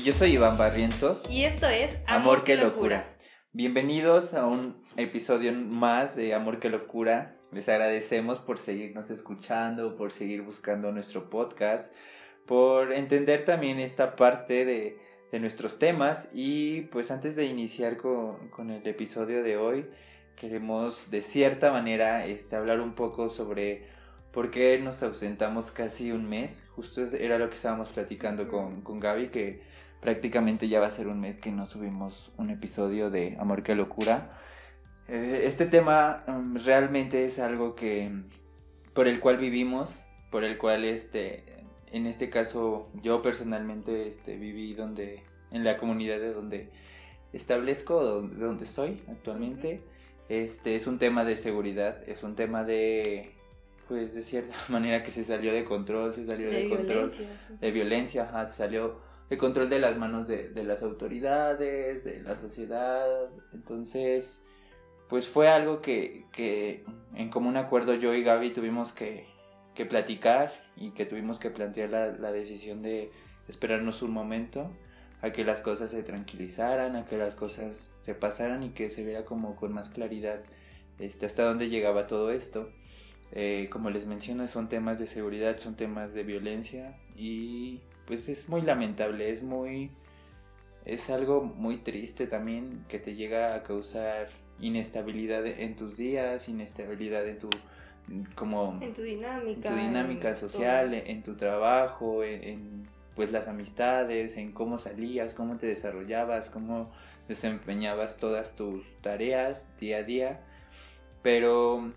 Y yo soy Iván Barrientos. Y esto es Amor, que locura. Bienvenidos a un episodio más de Amor que locura. Les agradecemos por seguirnos escuchando, por seguir buscando nuestro podcast, por entender también esta parte de, de nuestros temas. Y pues antes de iniciar con, con, el episodio de hoy, queremos de cierta manera este, hablar un poco sobre por qué nos ausentamos casi un mes. Justo era lo que estábamos platicando con, con Gaby, que prácticamente ya va a ser un mes que no subimos un episodio de Amor que locura. Eh, este tema um, realmente es algo que por el cual vivimos, por el cual este en este caso yo personalmente este viví donde en la comunidad de donde establezco de donde estoy actualmente. Este es un tema de seguridad, es un tema de pues de cierta manera que se salió de control, se salió de, control de violencia, ajá, se salió el control de las manos de, las autoridades, de la sociedad. Entonces, pues fue algo que, que en común acuerdo yo y Gaby tuvimos que, que platicar y que tuvimos que plantear la, la, decisión de esperarnos un momento a que las cosas se tranquilizaran, a que las cosas se pasaran y que se viera como con más claridad este, hasta dónde llegaba todo esto. Eh, como les menciono, son temas de seguridad, son temas de violencia y pues es muy lamentable, es muy... Es algo muy triste también que te llega a causar inestabilidad en tus días, inestabilidad en tu como en tu dinámica, en tu dinámica social, en, tu trabajo, en, pues las amistades, en cómo salías, cómo te desarrollabas, cómo desempeñabas todas tus tareas día a día. Pero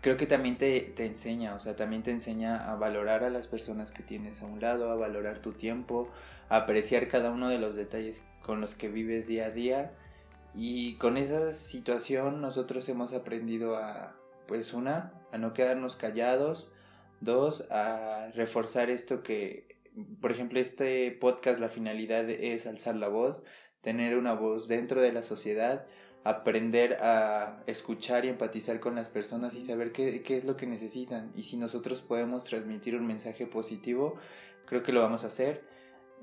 creo que también te, te, enseña, o sea, también te enseña a valorar a las personas que tienes a un lado, a valorar tu tiempo, a apreciar cada uno de los detalles con los que vives día a día. Y con esa situación nosotros hemos aprendido a, pues una, a no quedarnos callados, dos, a reforzar esto que, por ejemplo, este podcast, la finalidad es alzar la voz, tener una voz dentro de la sociedad, aprender a escuchar y empatizar con las personas y saber qué, qué, es lo que necesitan. Y si nosotros podemos transmitir un mensaje positivo, creo que lo vamos a hacer.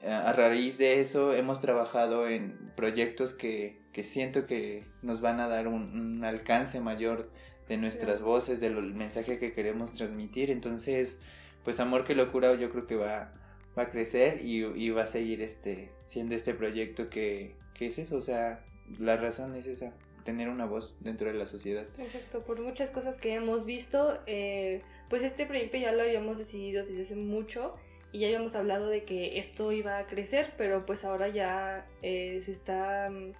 A raíz de eso hemos trabajado en proyectos que, que siento que nos van a dar un, un alcance mayor de nuestras voces, del mensaje que queremos transmitir. Entonces, pues Amor que Locura yo creo que va, va a crecer y, y va a seguir este, siendo este proyecto que, que es eso, o sea, la razón es esa, tener una voz dentro de la sociedad. Exacto, por muchas cosas que hemos visto, eh, pues este proyecto ya lo habíamos decidido desde hace mucho y ya habíamos hablado de que esto iba a crecer, pero pues ahora ya eh, se está mm,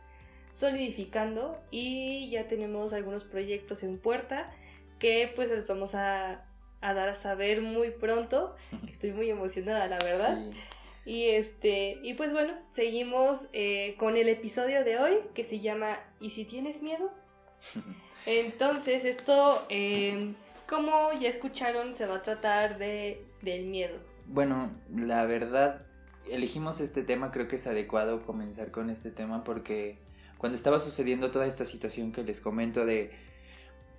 solidificando y ya tenemos algunos proyectos en puerta que pues les vamos a, a dar a saber muy pronto. Estoy muy emocionada, la verdad. Sí. Y este, y pues bueno, seguimos eh, con el episodio de hoy que se llama ¿Y si tienes miedo? Entonces, esto, eh, como ya escucharon, se va a tratar de, del miedo. Bueno, la verdad, elegimos este tema, creo que es adecuado comenzar con este tema porque cuando estaba sucediendo toda esta situación que les comento de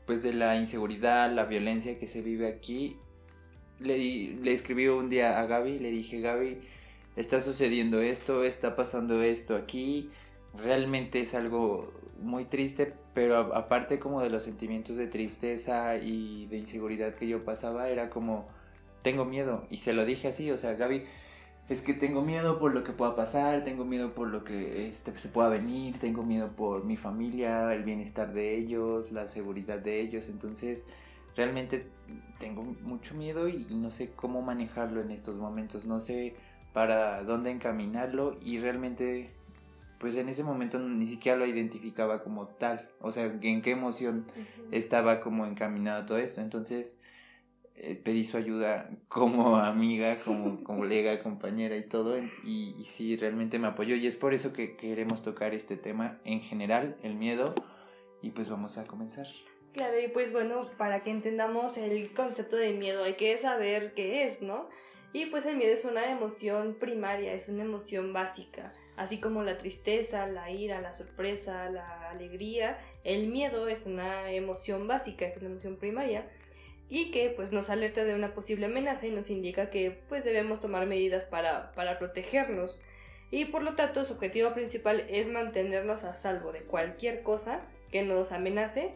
pues de la inseguridad, la violencia que se vive aquí, le, le escribí un día a Gaby, le dije, Gaby, está sucediendo esto, está pasando esto aquí, realmente es algo muy triste, pero aparte como de los sentimientos de tristeza y de inseguridad que yo pasaba, era como, tengo miedo, y se lo dije así, o sea, Gaby, es que tengo miedo por lo que pueda pasar, tengo miedo por lo que este, se pueda venir, tengo miedo por mi familia, el bienestar de ellos, la seguridad de ellos, entonces realmente tengo mucho miedo y, y no sé cómo manejarlo en estos momentos, no sé para dónde encaminarlo y realmente pues en ese momento ni siquiera lo identificaba como tal, o sea, en qué emoción uh -huh. estaba como encaminado todo esto, entonces eh, pedí su ayuda como amiga, como colega, compañera y todo, y, y sí, realmente me apoyó y es por eso que queremos tocar este tema en general, el miedo, y pues vamos a comenzar. Claro, y pues bueno, para que entendamos el concepto de miedo hay que saber qué es, ¿no? Y pues el miedo es una emoción primaria, es una emoción básica, así como la tristeza, la ira, la sorpresa, la alegría. El miedo es una emoción básica, es una emoción primaria y que pues nos alerta de una posible amenaza y nos indica que pues debemos tomar medidas para, para protegernos. y por lo tanto su objetivo principal es mantenernos a salvo de cualquier cosa que nos amenace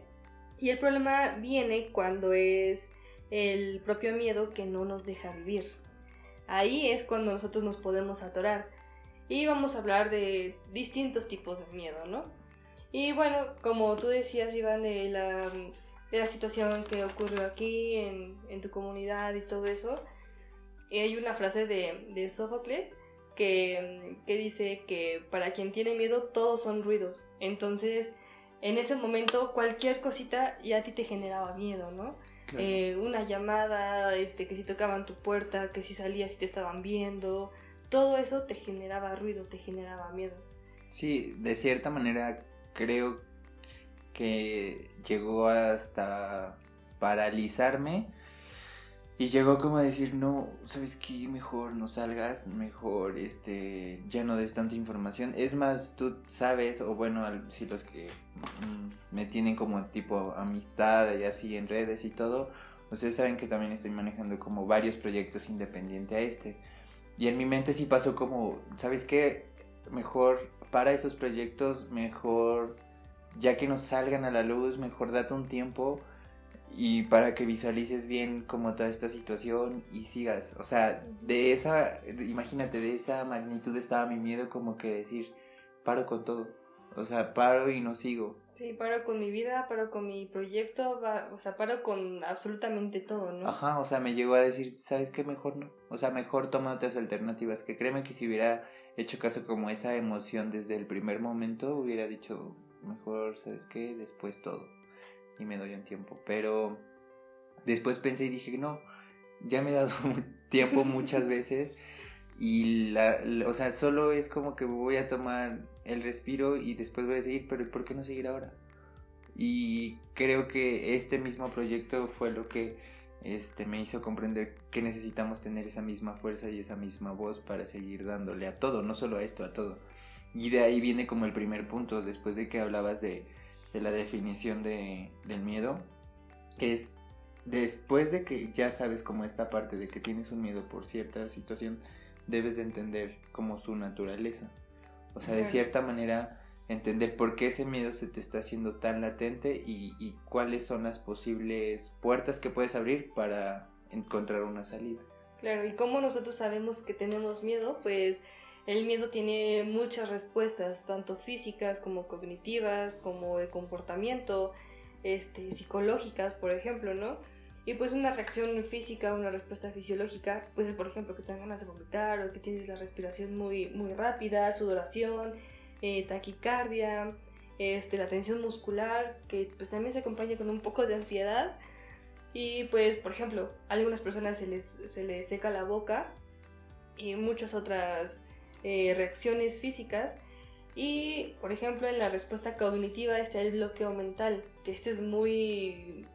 y el problema viene cuando es el propio miedo que no nos deja vivir. Ahí es cuando nosotros nos podemos atorar. Y vamos a hablar de distintos tipos de miedo, ¿no? Y bueno, como tú decías, Iván, de la, de la situación que ocurrió aquí en, en tu comunidad y todo eso, hay una frase de, de Sófocles que, que dice que para quien tiene miedo todos son ruidos. Entonces, en ese momento cualquier cosita ya a ti te generaba miedo, ¿no? Eh, una llamada, este, que si tocaban tu puerta, que si salías y te estaban viendo, todo eso te generaba ruido, te generaba miedo. Sí, de cierta manera creo que llegó hasta paralizarme y llegó como a decir, no, ¿sabes qué? Mejor no salgas, mejor este, ya no des tanta información. Es más, tú sabes, o bueno, si los que mm, me tienen como tipo amistad y así en redes y todo, ustedes saben que también estoy manejando como varios proyectos independiente a este. Y en mi mente sí pasó como, ¿sabes qué? Mejor para esos proyectos, mejor ya que nos salgan a la luz, mejor date un tiempo y para que visualices bien como toda esta situación y sigas. O sea, de esa, imagínate, de esa magnitud estaba mi miedo como que decir, paro con todo. O sea, paro y no sigo. Sí, paro con mi vida, paro con mi proyecto, o sea, paro con absolutamente todo, ¿no? Ajá, o sea, me llegó a decir, ¿sabes qué? Mejor no. O sea, mejor toma otras alternativas. Que créeme que si hubiera hecho caso como esa emoción desde el primer momento, hubiera dicho, mejor, ¿sabes qué? Después todo y me doy un tiempo. Pero después pensé y dije, no, ya me he dado tiempo muchas veces y la, o sea, solo es como que voy a tomar el respiro y después voy a seguir, pero ¿por qué no seguir ahora? Y creo que este mismo proyecto fue lo que este, me hizo comprender que necesitamos tener esa misma fuerza y esa misma voz para seguir dándole a todo, no solo a esto, a todo. Y de ahí viene como el primer punto, después de que hablabas de, de la definición de, del miedo, que es después de que ya sabes como esta parte de que tienes un miedo por cierta situación, debes de entender como su naturaleza. O sea, de cierta manera, entender por qué ese miedo se te está haciendo tan latente y, y cuáles son las posibles puertas que puedes abrir para encontrar una salida. Claro, y cómo nosotros sabemos que tenemos miedo, pues el miedo tiene muchas respuestas, tanto físicas como cognitivas, como de comportamiento, este, psicológicas, por ejemplo, ¿no? Y pues una reacción física, una respuesta fisiológica, pues es por ejemplo que te dan ganas de vomitar o que tienes la respiración muy, muy rápida, sudoración, eh, taquicardia, este, la tensión muscular, que pues también se acompaña con un poco de ansiedad. Y pues, por ejemplo, a algunas personas se les, se les seca la boca y muchas otras eh, reacciones físicas. Y, por ejemplo, en la respuesta cognitiva está el bloqueo mental, que este es muy...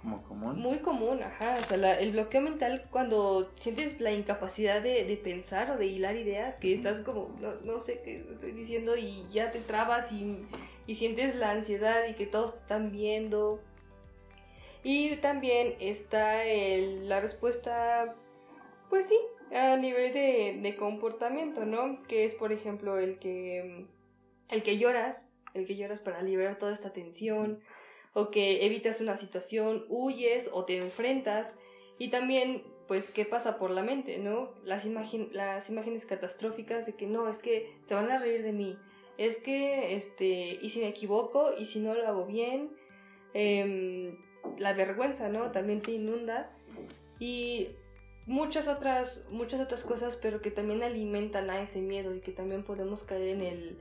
¿Como común? Muy común, ajá. O sea, el bloqueo mental cuando sientes la incapacidad de, pensar o de hilar ideas, que estás como, no, sé qué estoy diciendo y ya te trabas y, y sientes la ansiedad y que todos te están viendo. Y también está el, la respuesta, pues sí, a nivel de, comportamiento, ¿no? Que es, por ejemplo, el que, el que lloras, el que lloras para liberar toda esta tensión, o que evitas una situación, huyes o te enfrentas, y también, pues, ¿qué pasa por la mente, no? Las, las imágenes catastróficas de que no, es que se van a reír de mí, es que, este, y si me equivoco, y si no lo hago bien, em, la vergüenza, ¿no? También te inunda. Y muchas otras, muchas otras cosas, pero que también alimentan a ese miedo y que también podemos caer en el,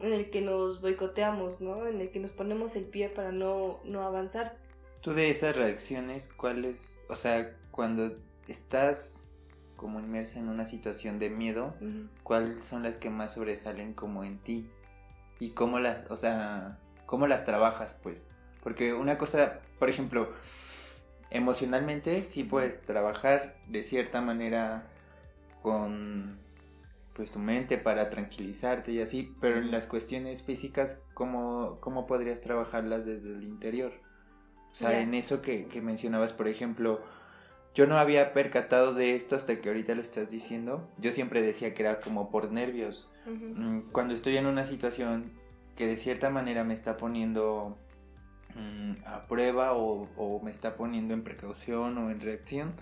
en el que nos boicoteamos, ¿no? En el que nos ponemos el pie para no, no avanzar. Tú de esas reacciones, ¿cuáles, o sea, cuando estás como inmersa en una situación de miedo, ¿cuáles son las que más sobresalen como en ti? Y cómo las, o sea, cómo las trabajas, pues. Porque una cosa, por ejemplo, emocionalmente sí puedes trabajar de cierta manera con pues tu mente para tranquilizarte y así, pero en las cuestiones físicas, ¿cómo, cómo podrías trabajarlas desde el interior? O sea, en eso que, que, mencionabas, por ejemplo, yo no había percatado de esto hasta que ahorita lo estás diciendo. Yo siempre decía que era como por nervios. Mm, cuando estoy en una situación que de cierta manera me está poniendo mm, a prueba o, me está poniendo en precaución o en reacción,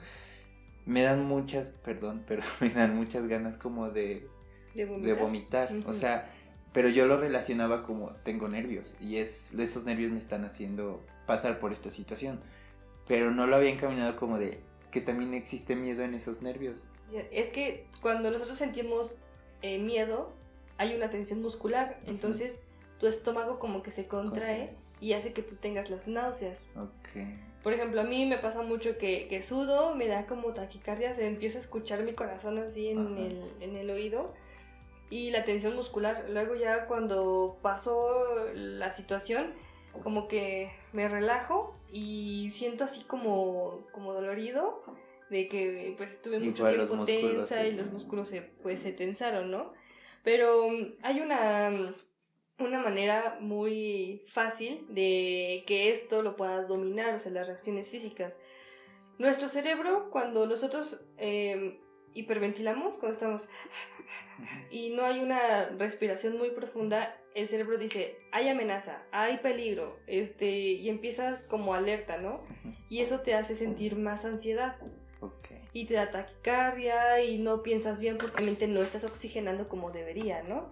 me dan muchas, perdón, pero me dan muchas ganas como de, de vomitar. O sea, pero yo lo relacionaba como tengo nervios y es esos nervios me están haciendo pasar por esta situación. Pero no lo había encaminado como de que también existe miedo en esos nervios. Es que cuando nosotros sentimos eh, miedo, hay una tensión muscular, entonces tu estómago como que se contrae y hace que tú tengas las náuseas. Por ejemplo, a mí me pasa mucho que, que sudo, me da como taquicardia, se empiezo a escuchar mi corazón así en el, en el oído y la tensión muscular. Luego ya cuando pasó la situación, como que me relajo y siento así como, como dolorido de que pues estuve mucho tiempo tensa y los músculos se, pues se tensaron, ¿no? Pero mm, hay una, mm, una manera muy fácil de que esto lo puedas dominar, o sea, las reacciones físicas. Nuestro cerebro, cuando nosotros em, hiperventilamos, cuando estamos y no hay una respiración muy profunda, el cerebro dice, hay amenaza, hay peligro, este, y empiezas como alerta, ¿no? Y eso te hace sentir más ansiedad. Y te da taquicardia y no piensas bien porque realmente no estás oxigenando como debería, ¿no?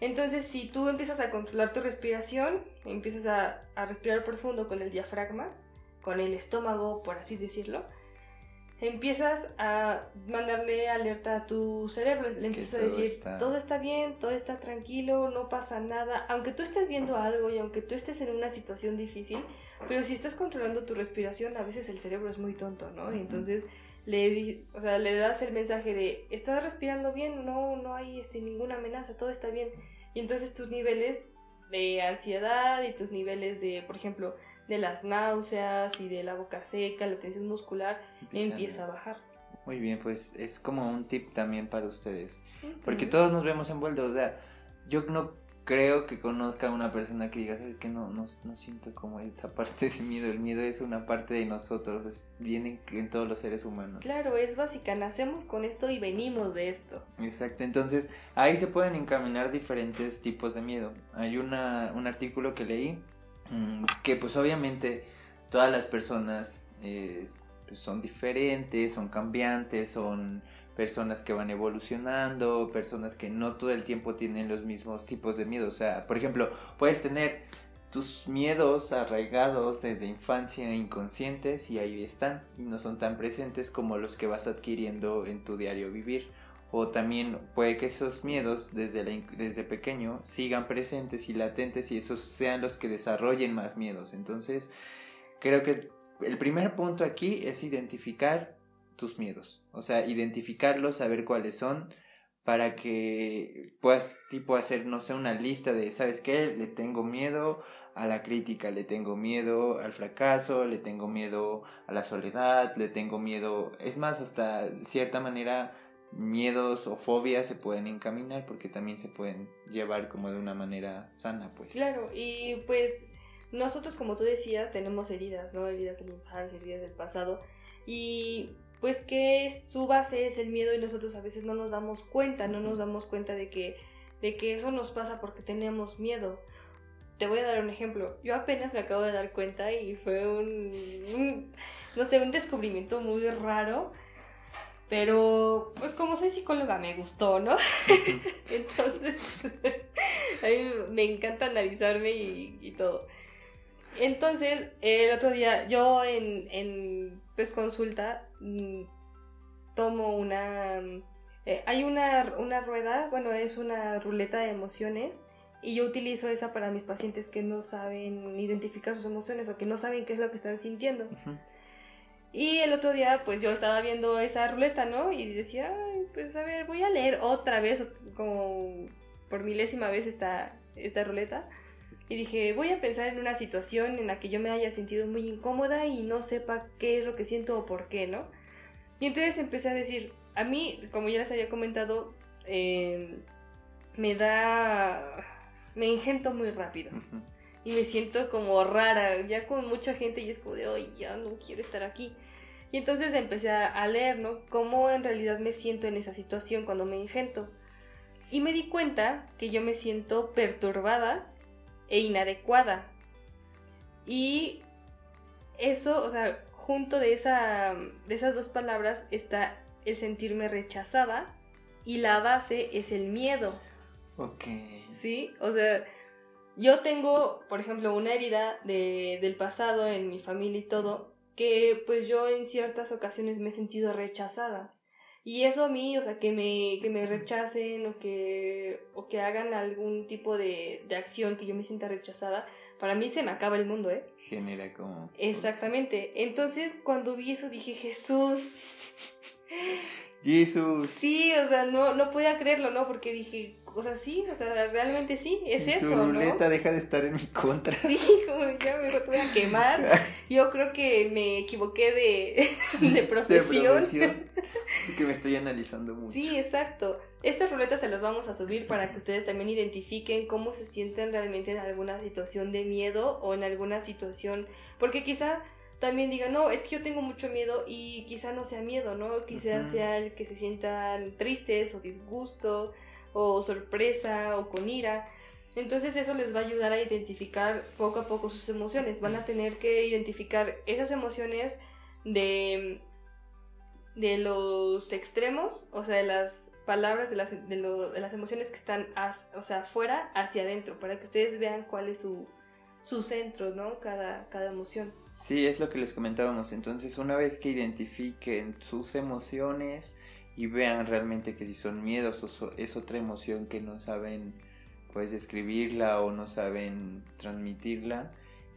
Entonces, si tú empiezas a controlar tu respiración, empiezas a, respirar profundo con el diafragma, con el estómago, por así decirlo, empiezas a mandarle alerta a tu cerebro, le empiezas a decir, todo está bien, todo está tranquilo, no pasa nada, aunque tú estés viendo algo y aunque tú estés en una situación difícil, pero si estás controlando tu respiración, a veces el cerebro es muy tonto, ¿no? Y entonces le, o sea, le das el mensaje de, ¿estás respirando bien? No, no hay este, ninguna amenaza, todo está bien. Y entonces tus niveles de ansiedad y tus niveles de, por ejemplo, de las náuseas y de la boca seca, la tensión muscular, empieza, a bajar. Muy bien, pues es como un tip también para ustedes. Porque todos nos vemos envueltos. O sea, yo no creo que conozca a una persona que diga, ¿sabes qué? No, no, no siento como esta parte de miedo. El miedo es una parte de nosotros, es, viene en todos los seres humanos. Claro, es básica. Nacemos con esto y venimos de esto. Exacto. Entonces, ahí se pueden encaminar diferentes tipos de miedo. Hay una, un artículo que leí que pues obviamente todas las personas eh, pues, son diferentes, son cambiantes, son personas que van evolucionando, personas que no todo el tiempo tienen los mismos tipos de miedo. O sea, por ejemplo, puedes tener tus miedos arraigados desde infancia inconscientes y ahí están y no son tan presentes como los que vas adquiriendo en tu diario vivir o también puede que esos miedos desde, desde pequeño sigan presentes y latentes y esos sean los que desarrollen más miedos. Entonces, creo que el primer punto aquí es identificar tus miedos, o sea, identificarlos, saber cuáles son para que puedas tipo hacer no sé una lista de sabes qué le tengo miedo a la crítica le tengo miedo al fracaso le tengo miedo a la soledad le tengo miedo es más hasta cierta manera miedos o fobias se pueden encaminar porque también se pueden llevar como de una manera sana, pues. Claro, y pues nosotros como tú decías tenemos heridas, ¿no? Heridas de la infancia, heridas del pasado y pues que su base es el miedo y nosotros a veces no nos damos cuenta, no nos damos cuenta de que de que eso nos pasa porque tenemos miedo. Te voy a dar un ejemplo. Yo apenas me acabo de dar cuenta y fue un no sé, un descubrimiento muy raro pero, pues como soy psicóloga, me gustó, ¿no? Entonces, a mí me encanta analizarme y, todo. Entonces, el otro día, yo en, en pues, consulta, mm, tomo una... Eh, hay una, una rueda, bueno, es una ruleta de emociones y yo utilizo esa para mis pacientes que no saben identificar sus emociones o que no saben qué es lo que están sintiendo. Y el otro día, pues yo estaba viendo esa ruleta, ¿no? Y decía, Ay, pues a ver, voy a leer otra vez, como por milésima vez esta, esta ruleta. Y dije, voy a pensar en una situación en la que yo me haya sentido muy incómoda y no sepa qué es lo que siento o por qué, ¿no? Y entonces empecé a decir, a mí, como ya les había comentado, eh, me da... me ingento muy rápido y me siento como rara, ya con mucha gente y es como de, ay, ya no quiero estar aquí. Y entonces empecé a leer, ¿no? Cómo en realidad me siento en esa situación cuando me ingento. Y me di cuenta que yo me siento perturbada e inadecuada. Y eso, o sea, junto de, esa, de esas dos palabras está el sentirme rechazada y la base es el miedo. Ok. ¿Sí? O sea, yo tengo, por ejemplo, una herida de, del pasado en mi familia y todo, que pues yo en ciertas ocasiones me he sentido rechazada. Y eso a mí, o sea, que me, que me rechacen o que, o que hagan algún tipo de, de acción que yo me sienta rechazada, para mí se me acaba el mundo, ¿eh? Genera como... Exactamente. Entonces, cuando vi eso dije, Jesús. Jesús. Sí, o sea, no, no podía creerlo, ¿no? Porque dije, o sea, sí, o sea, realmente sí, es tu eso, ruleta ¿no? deja de estar en mi contra. Sí, como ya me voy a quemar. Yo creo que me equivoqué de, de profesión. De profesión. Que me estoy analizando mucho. Sí, exacto. Estas ruletas se las vamos a subir para que ustedes también identifiquen cómo se sienten realmente en alguna situación de miedo o en alguna situación, porque quizá también digan, no, es que yo tengo mucho miedo y quizá no sea miedo, ¿no? Quizá sea el que se sientan tristes o disgusto o sorpresa o con ira. Entonces eso les va a ayudar a identificar poco a poco sus emociones. Van a tener que identificar esas emociones de, de los extremos, o sea, de las palabras, de las, de, las emociones que están, as- o sea, afuera hacia adentro, para que ustedes vean cuál es su, su centro, ¿no? Cada, cada emoción. Sí, es lo que les comentábamos. Entonces, una vez que identifiquen sus emociones y vean realmente que si son miedos o so- es otra emoción que no saben pues describirla o no saben transmitirla,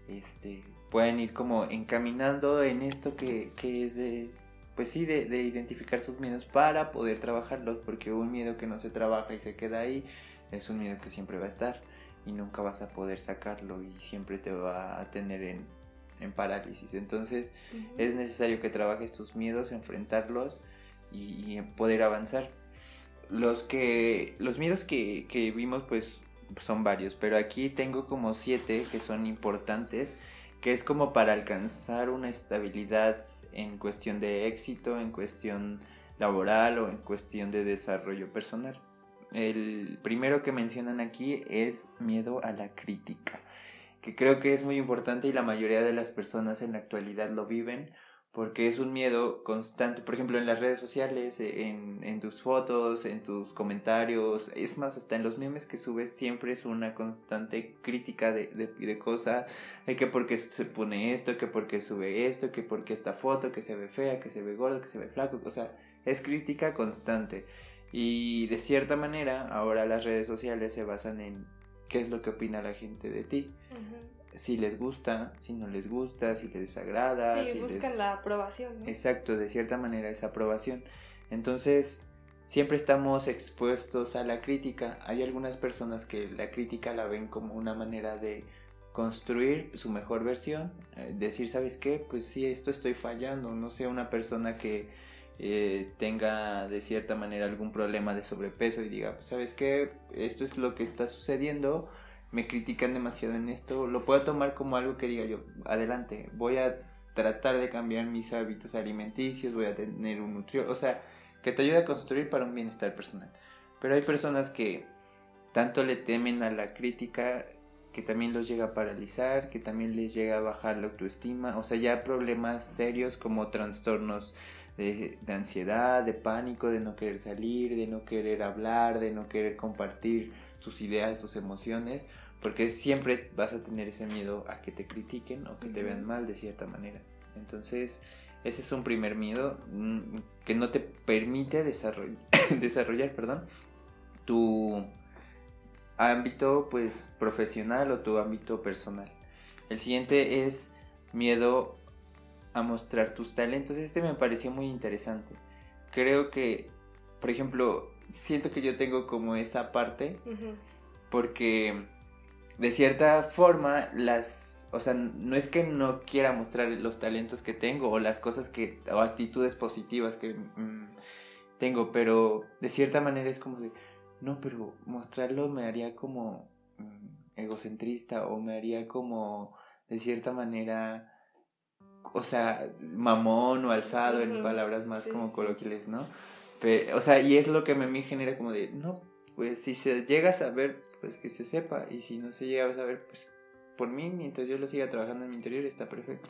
este, pueden ir como encaminando en esto que, que es de, pues sí, de, de identificar sus miedos para poder trabajarlos, porque un miedo que no se trabaja y se queda ahí es un miedo que siempre va a estar y nunca vas a poder sacarlo y siempre te va a tener en, en parálisis. Entonces es necesario que trabajes tus miedos, enfrentarlos y, poder avanzar. Los que los miedos que, que vimos pues son varios, pero aquí tengo como siete que son importantes, que es como para alcanzar una estabilidad en cuestión de éxito, en cuestión laboral o en cuestión de desarrollo personal. El primero que mencionan aquí es miedo a la crítica, que creo que es muy importante y la mayoría de las personas en la actualidad lo viven porque es un miedo constante, por ejemplo, en las redes sociales, en, en tus fotos, en tus comentarios, es más, hasta en los memes que subes siempre es una constante crítica de, de, de cosas, de que porque se pone esto, que porque sube esto, que porque esta foto, que se ve fea, que se ve gordo, que se ve flaco, o sea, es crítica constante. Y de cierta manera, ahora las redes sociales se basan en qué es lo que opina la gente de ti. Ujú. Si les gusta, si no les gusta, si les desagrada. Sí, si buscan les- la aprobación, ¿no? Exacto, de cierta manera esa aprobación. Entonces, siempre estamos expuestos a la crítica. Hay algunas personas que la crítica la ven como una manera de construir su mejor versión, eh, decir, ¿sabes qué? Pues sí, esto estoy fallando, no sé, una persona que eh, tenga de cierta manera algún problema de sobrepeso y diga, pues, ¿sabes qué? Esto es lo que está sucediendo, me critican demasiado en esto, lo puedo tomar como algo que diga yo, adelante, voy a tratar de cambiar mis hábitos alimenticios, voy a tener un nutriólogo, o sea, que te ayude a construir para un bienestar personal. Pero hay personas que tanto le temen a la crítica que también los llega a paralizar, que también les llega a bajar la autoestima, o sea, ya problemas serios como trastornos de, de ansiedad, de pánico, de no querer salir, de no querer hablar, de no querer compartir tus ideas, tus emociones, porque siempre vas a tener ese miedo a que te critiquen o que te vean mal de cierta manera. Entonces, ese es un primer miedo mm, que no te permite desarroll- desarrollar, perdón, tu ámbito pues profesional o tu ámbito personal. El siguiente es miedo a mostrar tus talentos. Este me pareció muy interesante. Creo que, por ejemplo, siento que yo tengo como esa parte porque de cierta forma las o sea no es que no quiera mostrar los talentos que tengo o las cosas que o actitudes positivas que mm, tengo pero de cierta manera es como de no pero mostrarlo me haría como mm, egocentrista o me haría como de cierta manera o sea, mamón o alzado en palabras más Sí, como sí, coloquiales, ¿no? Pero, o sea, y es lo que a mí me genera como de, no, pues si se llega a saber, pues que se sepa, y si no se llega a saber, pues por mí, mientras yo lo siga trabajando en mi interior, está perfecto.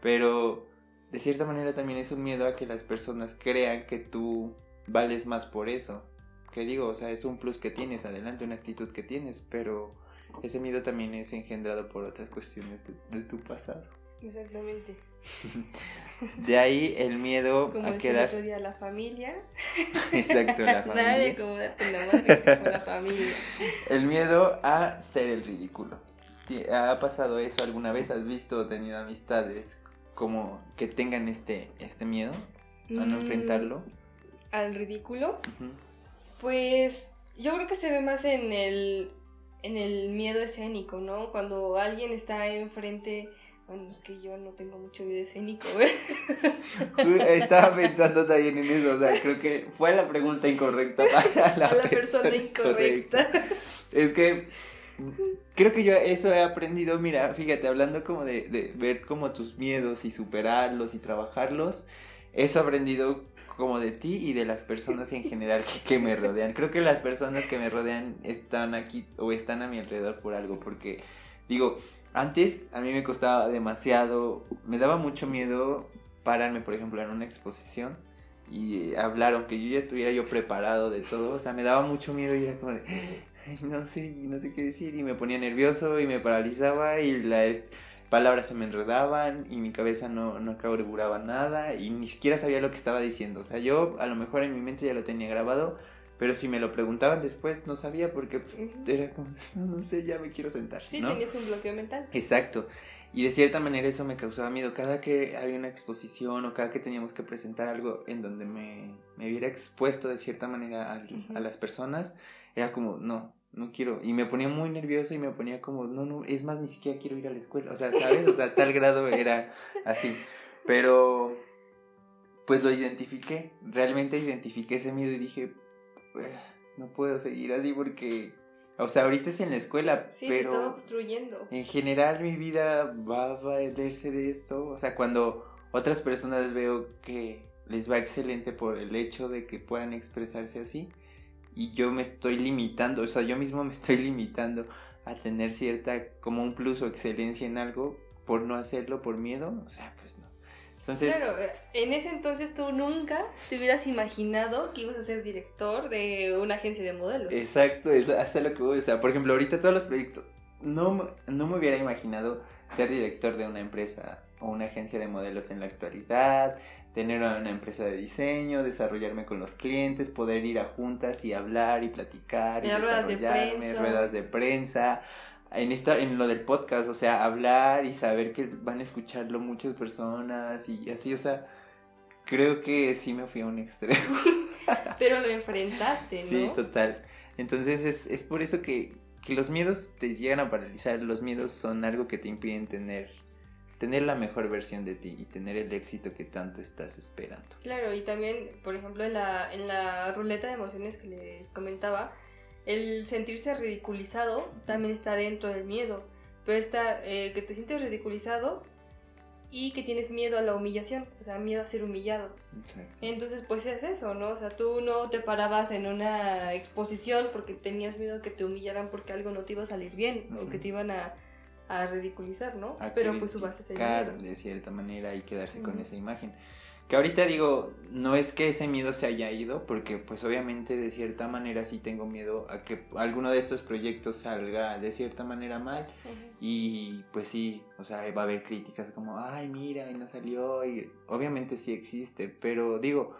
Pero de cierta manera también es un miedo a que las personas crean que tú vales más por eso. Que digo, o sea, es un plus que tienes, adelante, una actitud que tienes, pero ese miedo también es engendrado por otras cuestiones de, de tu pasado. Exactamente. De ahí el miedo Como a quedar... otro día, la familia. Exacto, la Nadie familia. como darte la madre como la familia. El miedo a ser el ridículo. ¿Ti- ¿Ha pasado eso alguna vez? ¿Has visto o tenido amistades como que tengan este, este miedo a no Mm, enfrentarlo? Al ridículo. Pues yo creo que se ve más en el, en el miedo escénico, ¿no? Cuando alguien está enfrente, bueno, es que yo no tengo mucho miedo escénico, güey. Estaba pensando también en eso, o sea, creo que fue la pregunta incorrecta para la, A la persona incorrecta. Es que creo que yo eso he aprendido, mira, fíjate, hablando como de, de ver como tus miedos y superarlos y trabajarlos, eso he aprendido como de ti y de las personas en general que, que me rodean. Creo que las personas que me rodean están aquí o están a mi alrededor por algo, porque digo, antes a mí me costaba demasiado, me daba mucho miedo pararme, por ejemplo, en una exposición y hablar, aunque yo ya estuviera yo preparado de todo, o sea, me daba mucho miedo y era como de, "Ay, no sé, no sé qué decir y me ponía nervioso y me paralizaba y las palabras se me enredaban y mi cabeza no, no carburaba nada y ni siquiera sabía lo que estaba diciendo, o sea, yo a lo mejor en mi mente ya lo tenía grabado, pero si me lo preguntaban después no sabía porque pues, era como, no, no sé, ya me quiero sentar, Sí, ¿no? tenías un bloqueo mental. Exacto. Y de cierta manera eso me causaba miedo. Cada que había una exposición o cada que teníamos que presentar algo en donde me, me viera expuesto de cierta manera Ujú. a las personas, era como, no, no quiero. Y me ponía muy nervioso y me ponía como, no, no, es más, ni siquiera quiero ir a la escuela. O sea, ¿sabes? O sea, tal grado era así. Pero, pues lo identifiqué. Realmente identifiqué ese miedo y dije, "Eh, no puedo seguir así porque, o sea, ahorita es en la escuela, Sí, pero en general mi vida va a valerse de esto. O sea, cuando otras personas veo que les va excelente por el hecho de que puedan expresarse así y yo me estoy limitando, o sea, yo mismo me estoy limitando a tener cierta como un plus o excelencia en algo por no hacerlo por miedo, o sea, pues no. Entonces, Claro, eh, en ese entonces tú nunca te hubieras imaginado que ibas a ser director de una agencia de modelos. Exacto, es hasta lo que voy. O sea, por ejemplo, ahorita todos los proyectos. No, me- no me hubiera imaginado ser director de una empresa o una agencia de modelos en la actualidad, tener una empresa de diseño, desarrollarme con los clientes, poder ir a juntas y hablar y platicar y En ruedas de desarrollarme, prensa. ruedas de prensa. En, esta, en lo del podcast, o sea, hablar y saber que van a escucharlo muchas personas y así, o sea, creo que sí me fui a un extremo. Pero lo enfrentaste, ¿no? Sí, total. Entonces es, es por eso que, que los miedos te llegan a paralizar. Los miedos son algo que te impiden tener, tener la mejor versión de ti y tener el éxito que tanto estás esperando. Claro, y también, por ejemplo, en la, en la ruleta de emociones que les comentaba, el sentirse ridiculizado también está dentro del miedo. Pero está eh, que te sientes ridiculizado y que tienes miedo a la humillación, o sea, miedo a ser humillado. Exacto. Entonces, pues es eso, ¿no? O sea, tú no te parabas en una exposición porque tenías miedo que te humillaran porque algo no te iba a salir bien o que te iban a, a ridiculizar, ¿no? A Pero pues su base es el miedo. de cierta manera y quedarse con esa imagen. Que ahorita digo, no es que ese miedo se haya ido, porque pues obviamente de cierta manera sí tengo miedo a que alguno de estos proyectos salga de cierta manera mal. Y pues sí, o sea, va a haber críticas como, ay, mira, y no salió, y obviamente sí existe, pero digo,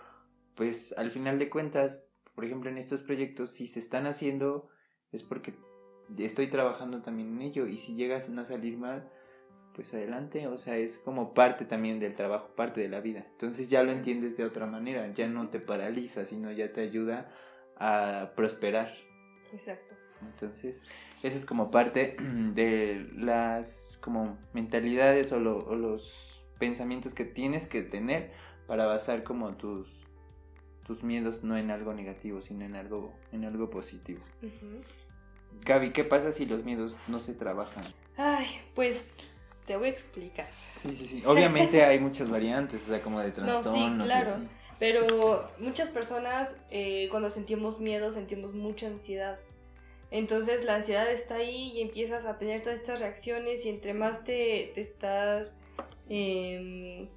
pues al final de cuentas, por ejemplo, en estos proyectos, si se están haciendo, es porque estoy trabajando también en ello, y si llegas a salir mal, pues adelante, o sea, es como parte también del trabajo, parte de la vida. Entonces ya lo entiendes de otra manera, ya no te paraliza, sino ya te ayuda a prosperar. Exacto. Entonces, eso es como parte de las como mentalidades o, lo- o los pensamientos que tienes que tener para basar como tus tus miedos no en algo negativo, sino en algo en algo positivo. Gaby, ¿qué pasa si los miedos no se trabajan? Ay, pues Te voy a explicar. Sí, sí, sí. Obviamente hay muchas variantes, o sea, como de trastorno. No, sí, claro. Pero muchas personas eh, cuando sentimos miedo sentimos mucha ansiedad. Entonces la ansiedad está ahí y empiezas a tener todas estas reacciones y entre más te, te estás em,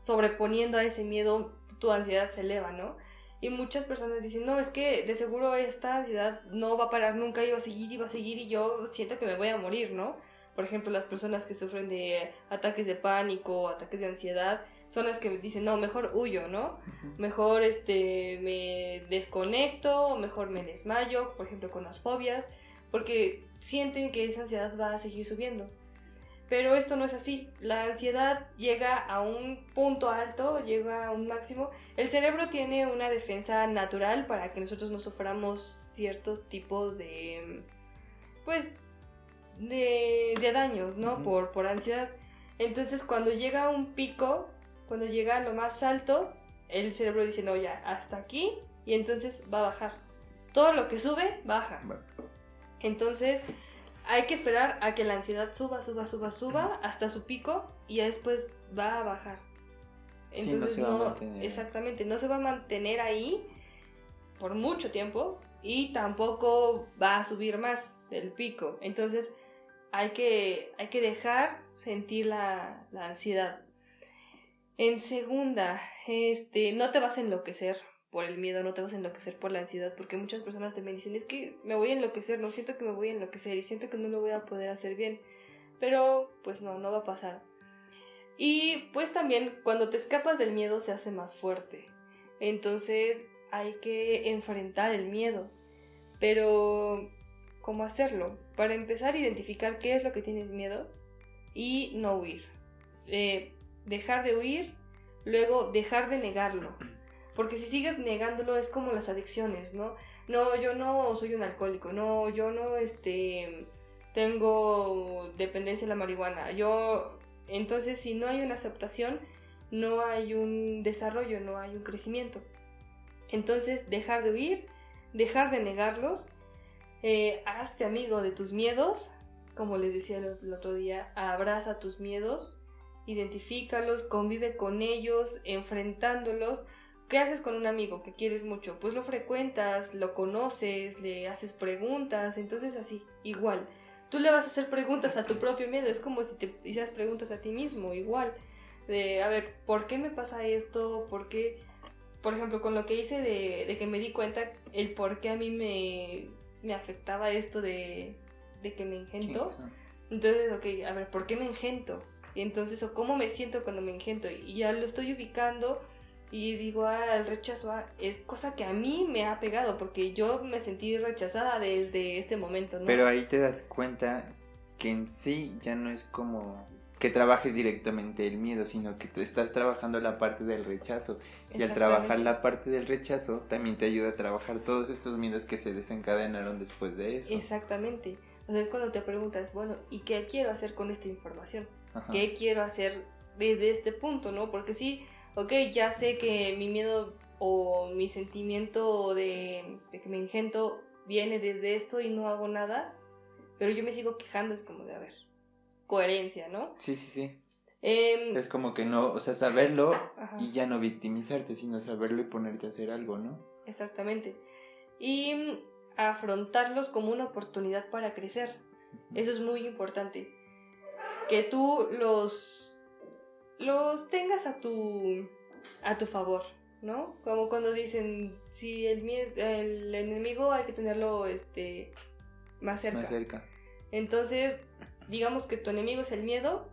sobreponiendo a ese miedo, tu ansiedad se eleva, ¿no? Y muchas personas dicen, no, es que de seguro esta ansiedad no va a parar nunca y va a seguir y va a seguir y yo siento que me voy a morir, ¿no? Por ejemplo, las personas que sufren de ataques de pánico, ataques de ansiedad, son las que dicen, no, mejor huyo, ¿no? Mejor este, me desconecto, mejor me desmayo, por ejemplo, con las fobias, porque sienten que esa ansiedad va a seguir subiendo. Pero esto no es así. La ansiedad llega a un punto alto, llega a un máximo. El cerebro tiene una defensa natural para que nosotros no suframos ciertos tipos de, pues, de, de daños, ¿no? por, por ansiedad. Entonces, cuando llega a un pico, cuando llega a lo más alto, el cerebro dice, no, ya, hasta aquí, y entonces va a bajar. Todo lo que sube, baja. Entonces, hay que esperar a que la ansiedad suba, suba, suba, suba hasta su pico y ya después va a bajar. Entonces no, exactamente, no se va a mantener ahí por mucho tiempo y tampoco va a subir más del pico. Entonces hay que, hay que dejar sentir la, la ansiedad. En segunda, este, no te vas a enloquecer por el miedo, no te vas a enloquecer por la ansiedad, porque muchas personas también dicen, es que me voy a enloquecer, no siento que me voy a enloquecer y siento que no lo voy a poder hacer bien, pero pues no, no va a pasar. Y pues también cuando te escapas del miedo se hace más fuerte, entonces hay que enfrentar el miedo, pero ¿cómo hacerlo? Para empezar, identificar qué es lo que tienes miedo y no huir. Eh, dejar de huir, luego dejar de negarlo porque si sigues negándolo es como las adicciones, ¿no? No, yo no soy un alcohólico, no, yo no, este, tengo dependencia en la marihuana. Yo, entonces, si no hay una aceptación, no hay un desarrollo, no hay un crecimiento. Entonces, dejar de huir, dejar de negarlos, eh, hazte amigo de tus miedos, como les decía el otro día, abraza tus miedos, identifícalos, convive con ellos, enfrentándolos, ¿Qué haces con un amigo que quieres mucho? Pues lo frecuentas, lo conoces, le haces preguntas, entonces así, igual. Tú le vas a hacer preguntas a tu propio miedo, es como si te hicieras preguntas a ti mismo, igual. De, a ver, ¿por qué me pasa esto? ¿Por qué? Por ejemplo, con lo que hice de, que me di cuenta el por qué a mí me, me afectaba esto de, de que me engento. Entonces, ok, a ver, ¿por qué me engento? Y entonces, o cómo me siento cuando me engento. Y ya lo estoy ubicando y digo, ah, el rechazo ah, es cosa que a mí me ha pegado porque yo me sentí rechazada desde este momento, ¿no? Pero ahí te das cuenta que en sí ya no es como que trabajes directamente el miedo, sino que te estás trabajando la parte del rechazo. Y al trabajar la parte del rechazo, también te ayuda a trabajar todos estos miedos que se desencadenaron después de eso. Exactamente. O sea, es cuando te preguntas, bueno, ¿y qué quiero hacer con esta información? ¿Qué quiero hacer desde este punto, no? Porque sí, ok, ya sé que mi miedo o mi sentimiento de, que me engento viene desde esto y no hago nada, pero yo me sigo quejando, es como de, a ver, coherencia, ¿no? Sí, sí, sí. Em, es como que no, o sea, saberlo y ya no victimizarte, sino saberlo y ponerte a hacer algo, ¿no? Exactamente. Y afrontarlos como una oportunidad para crecer. Eso es muy importante. Que tú los los tengas a tu, a tu favor, ¿no? Como cuando dicen, si el, el enemigo hay que tenerlo este, más cerca. Más cerca. Entonces, digamos que tu enemigo es el miedo,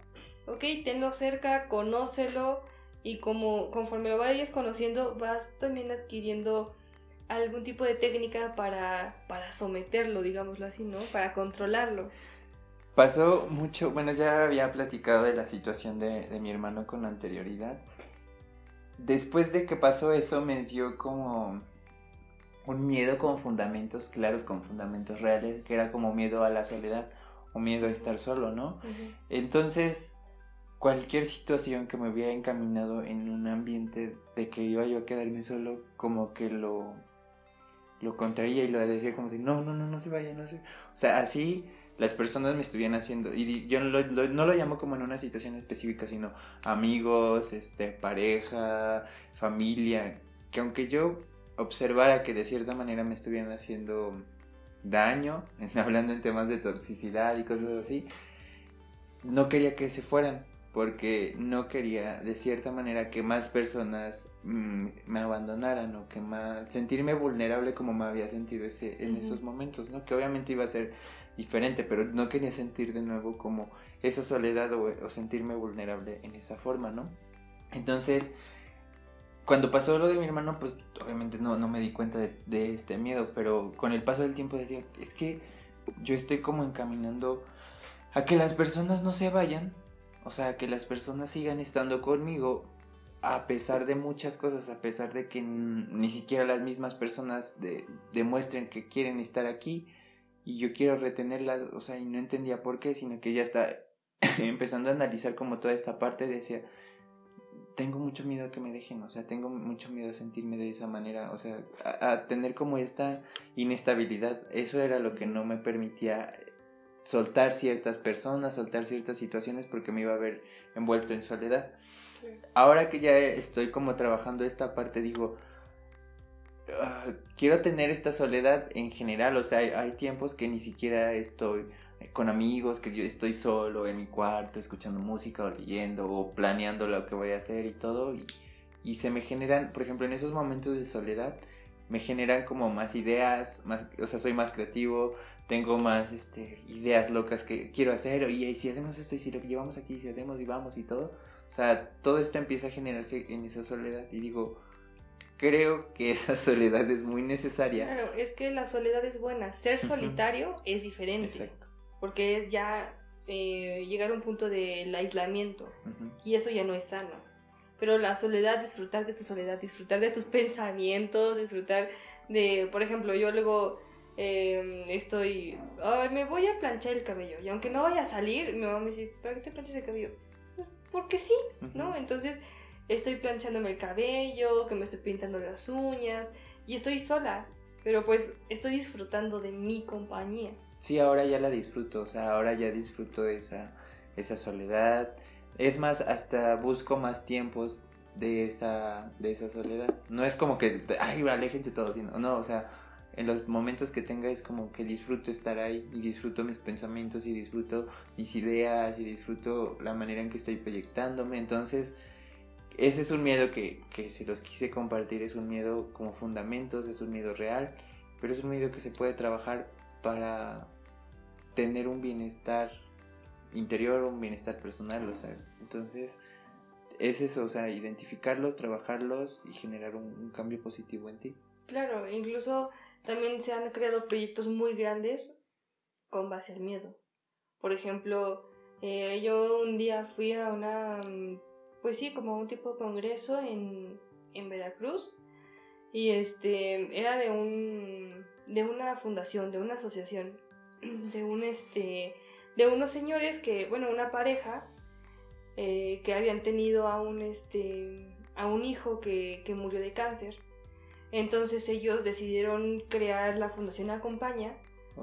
ok, tenlo cerca, conócelo y como conforme lo vayas conociendo vas también adquiriendo algún tipo de técnica para, para someterlo, digámoslo así, ¿no? Para controlarlo. Pasó mucho, bueno, ya había platicado de la situación de, mi hermano con anterioridad. Después de que pasó eso me dio como un miedo con fundamentos claros, con fundamentos reales, que era como miedo a la soledad o miedo a estar solo, ¿no? Entonces, cualquier situación que me hubiera encaminado en un ambiente de que iba yo a quedarme solo, como que lo, lo contraía y lo decía como si, no, no, no, no se vaya, no se... O sea, así las personas me estuvieran haciendo, y yo no lo, no lo llamo como en una situación específica, sino amigos, este, pareja, familia, que aunque yo observara que de cierta manera me estuvieran haciendo daño, hablando en temas de toxicidad y cosas así, no quería que se fueran, porque no quería de cierta manera que más personas mm, me abandonaran o que más sentirme vulnerable como me había sentido ese, en esos momentos, ¿no? Que obviamente iba a ser diferente, pero no quería sentir de nuevo como esa soledad o, sentirme vulnerable en esa forma, ¿no? Entonces, cuando pasó lo de mi hermano, pues obviamente no, no me di cuenta de, este miedo, pero con el paso del tiempo decía, es que yo estoy como encaminando a que las personas no se vayan o sea, que las personas sigan estando conmigo a pesar de muchas cosas, a pesar de que ni siquiera las mismas personas demuestren que quieren estar aquí y yo quiero retenerlas, o sea, y no entendía por qué, sino que ya está empezando a analizar como toda esta parte, decía, tengo mucho miedo a que me dejen, o sea, tengo mucho miedo a sentirme de esa manera, o sea, a tener como esta inestabilidad, eso era lo que no me permitía soltar ciertas personas, soltar ciertas situaciones porque me iba a ver envuelto en soledad. Ahora que ya estoy como trabajando esta parte, digo, ah, quiero tener esta soledad en general, o sea, hay, tiempos que ni siquiera estoy con amigos, que yo estoy solo en mi cuarto escuchando música o leyendo o planeando lo que voy a hacer y todo, y, y se me generan, por ejemplo, en esos momentos de soledad, me generan como más ideas, más, o sea, soy más creativo, tengo más este, ideas locas que quiero hacer, y si hacemos esto, y si lo llevamos aquí, si hacemos y vamos y todo, o sea, todo esto empieza a generarse en esa soledad, y digo, creo que esa soledad es muy necesaria. Claro, es que la soledad es buena, ser solitario es diferente, Exacto. Porque es ya eh, llegar a un punto del aislamiento, y eso ya no es sano. Pero la soledad, disfrutar de tu soledad, disfrutar de tus pensamientos, disfrutar de, por ejemplo, yo luego Em, estoy, me voy a planchar el cabello. Y aunque no vaya a salir, mi mamá me dice, ¿para qué te planchas el cabello? Pues, porque sí, ¿no? Entonces estoy planchándome el cabello, que me estoy pintando las uñas y estoy sola, pero pues estoy disfrutando de mi compañía. Sí, ahora ya la disfruto, o sea, ahora ya disfruto esa, esa soledad. Es más, hasta busco más tiempos de esa, de esa soledad. No es como que, ay, aléjense todos, no, no, o sea, en los momentos que tenga es como que disfruto estar ahí y disfruto mis pensamientos y disfruto mis ideas y disfruto la manera en que estoy proyectándome. Entonces, ese es un miedo que, que si los quise compartir, es un miedo como fundamentos, es un miedo real, pero es un miedo que se puede trabajar para tener un bienestar interior, un bienestar personal, o sea, entonces es eso, o sea, identificarlos, trabajarlos y generar un cambio positivo en ti. Claro, incluso también se han creado proyectos muy grandes con base al miedo. Por ejemplo, eh, yo un día fui a una, mm, pues sí, como un tipo de congreso en, en Veracruz y este era de un de una fundación, de una asociación, de un este de unos señores que, bueno, una pareja eh, que habían tenido a un este a un hijo que, que murió de cáncer entonces ellos decidieron crear la Fundación Acompaña